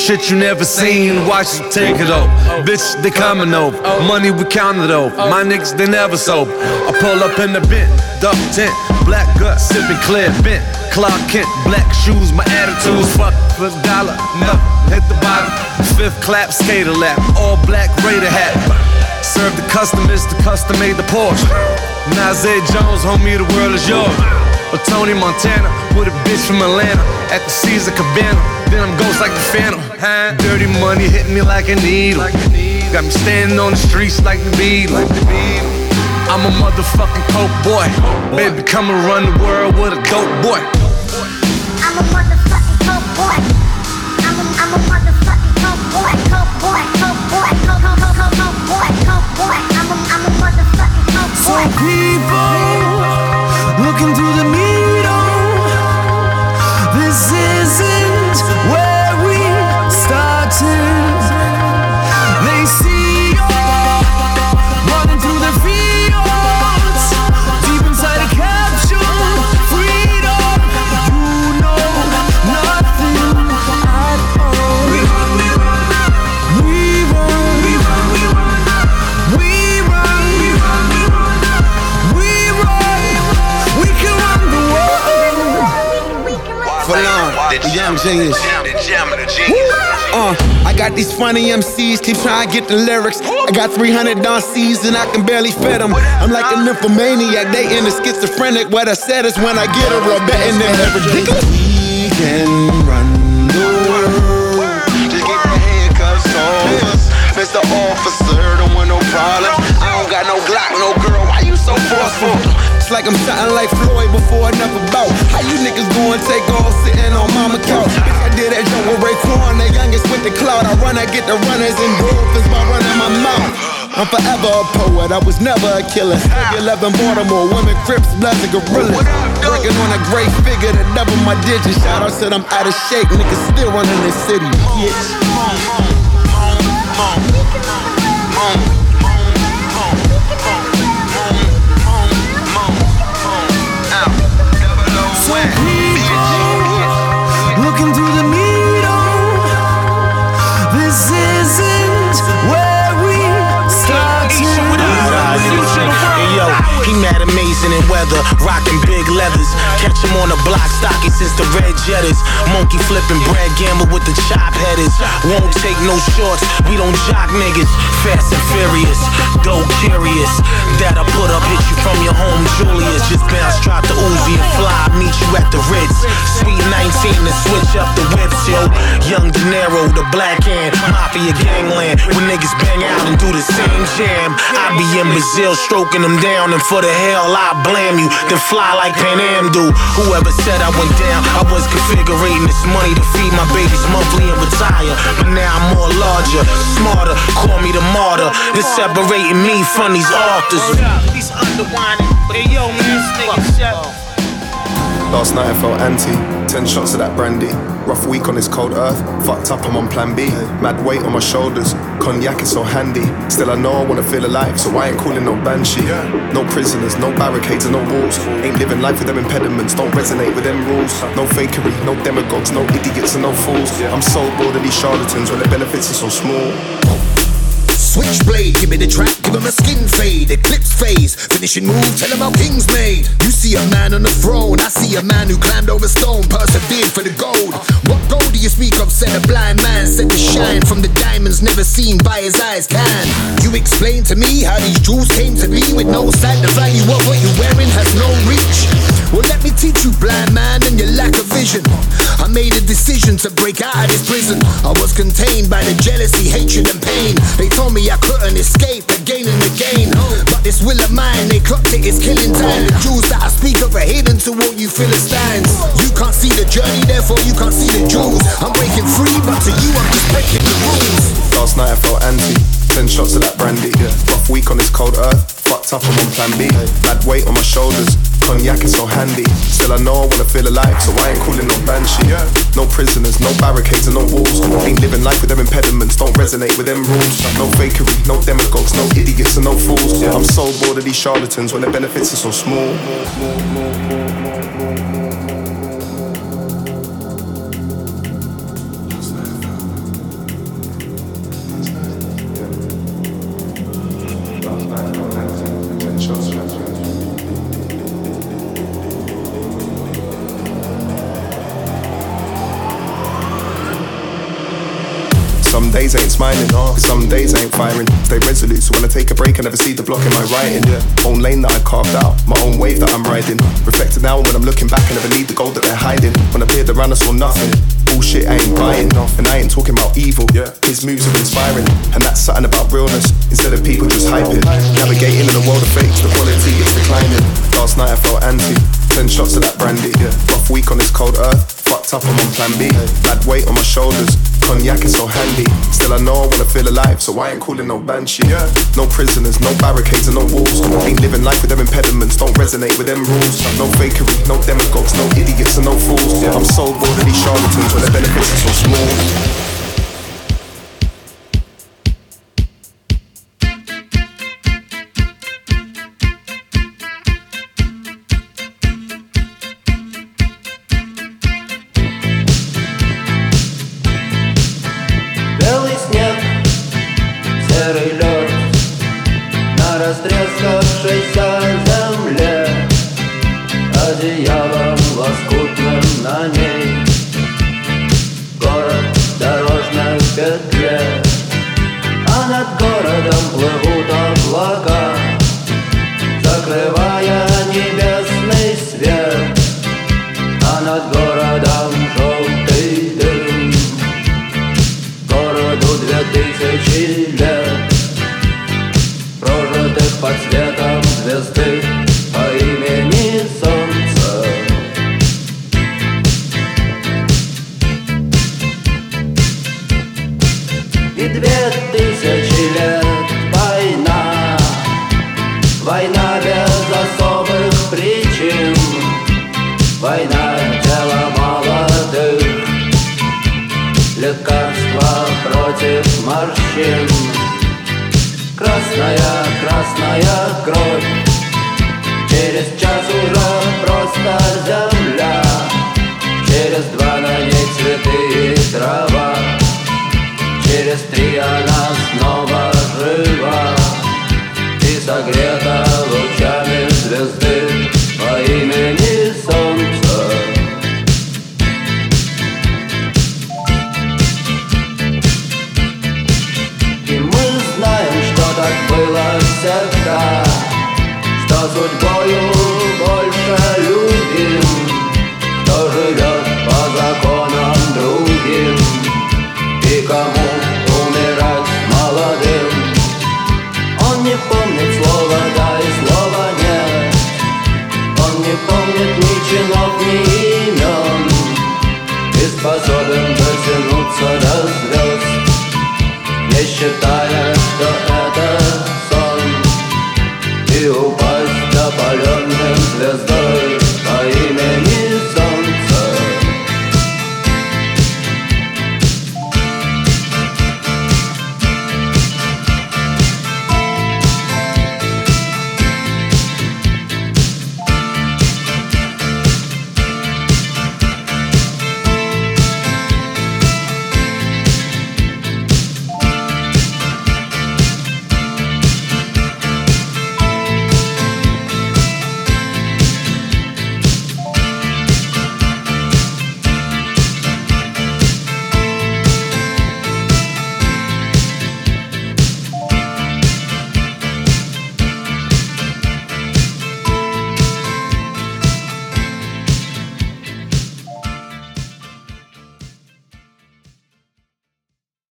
shit you never seen. Watch you take it up. Bitch, they coming over. Money we counted over. My niggas, they never sober. I pull up in the bent, duck tent, black gut, sipping clear bent. Clark Kent, black shoes, my attitude's fuck for dollar. Nothing, hit the bottom. Fifth clap, skater lap, all black Raider hat. Serve the customers, the custom made the Porsche. Nasir Jones, homie, the world is yours. Or Tony Montana with a bitch from Atlanta at the Caesar Cabana. Then I'm ghost like the Phantom. Huh? Dirty money hit me like a needle. Got me standing on the streets like the Beatles. I'm a motherfucking coke boy. Baby, come and run the world with a dope boy. I'm a motherfucking coke boy. I'm a, motherfucking coke boy. Coke boy. I'm a, motherfucking coke boy. Some people genius. Uh, I got these funny MCs, keep trying to get the lyrics. I got 300 on C's and I can barely fit them. I'm like a nymphomaniac, they in the schizophrenic. What I said is when I get a real betting in everything. We can run the world. Just get the handcuffs on. Mr. Officer, don't want no problems. I don't got no Glock, no girl. Why you so forceful? Like I'm something like Floyd before another bout. How you niggas going take off sitting on mama couch? Bitch, I did that joke with Raekwon, the youngest with the cloud. I run, I get the runners and dolphins by running my mouth. I'm forever a poet, I was never a killer. Still 11 Baltimore, women, crips, bloods, and gorillas. Working on a great figure to double my digits. Shout out said I'm out of shape, niggas still running this city, bitch. Some weather, rocking big leathers. Catch him on the block, stocking since the red jetters. Monkey flipping, Brad Gamble with the chop headers. Won't take no shorts, we don't jock niggas. Fast and furious, dope curious. That I put up, hit you from your home, Julius. Just bounce, drop the Uzi and fly, meet you at the Ritz. Sweet 19 to switch up the whips, yo. Young De Niro, the black hand, mafia gangland. When niggas bang out and do the same jam, I be in Brazil stroking them down, and for the hell I blame you. Then fly like Pan Am do. Whoever said I went down, I was configuring this money to feed my babies monthly and retire. But now I'm more larger, smarter. Call me the martyr. This separating me from these authors. These underwinding, but hey yo, man, this nigga shut Last night I felt anti, 10 shots of that brandy. Rough week on this cold earth, fucked up, I'm on plan B. Mad weight on my shoulders, cognac is so handy. Still I know I wanna feel alive, so I ain't calling no banshee. No prisoners, no barricades, and no walls. Ain't living life with them impediments, don't resonate with them rules. No fakery, no demagogues, no idiots and no fools. I'm so bored of these charlatans when the benefits are so small. Switchblade, give me the track, give him a skin fade, eclipse phase, finishing move, tell him how kings made. You see a man on the throne, I see a man who climbed over stone, persevered for the gold. What gold do you speak of? Said a blind man, said the shine from the diamonds never seen by his eyes can. You explain to me how these jewels came to be with no sight, the value of what you're wearing has no reach. Well, let me teach you, blind man, and your lack of vision. I made a decision to break out of this prison. I was contained by the jealousy, hatred, and pain. They told me I couldn't escape again and again. But this will of mine, they clocked it, it's killing time. The jewels that I speak of are hidden to all you Philistines. You can't see the journey, therefore you can't see the jewels. I'm breaking free, but to you I'm just breaking the rules. Last night I felt anti, 10 shots of that brandy. Rough week on this cold earth, up, I'm on plan B. Mad weight on my shoulders, cognac is so handy. Still I know I wanna feel alive, so I ain't calling no banshee. No prisoners, no barricades, and no walls. Ain't living life with them impediments, don't resonate with them rules. No fakery, no demagogues, no idiots, and no fools. I'm so bored of these charlatans when the benefits are so small. Some days I ain't firing. Stay resolute, so when I take a break, I never see the block in my writing. Own lane that I carved out, my own wave that I'm riding. Reflecting now when I'm looking back, I never need the gold that they're hiding. When I peered around, I saw nothing. Bullshit, I ain't buying, and I ain't talking about evil. Yeah. His moves are inspiring, and that's something about realness instead of people just hyping. Navigating in a world of fakes, the quality is declining. Last night I felt anti. Ten shots of that brandy. Rough week on this cold earth. Fucked up, I'm on plan B. Bad weight on my shoulders. Cognac is so handy. Still, I know I wanna feel alive, so I ain't calling no banshee. No prisoners, no barricades, and no walls. Ain't living life with them impediments, don't resonate with them rules. No fakery, no demagogues, no idiots, and no fools. I'm so bored of these charlatans when the benefits are so small.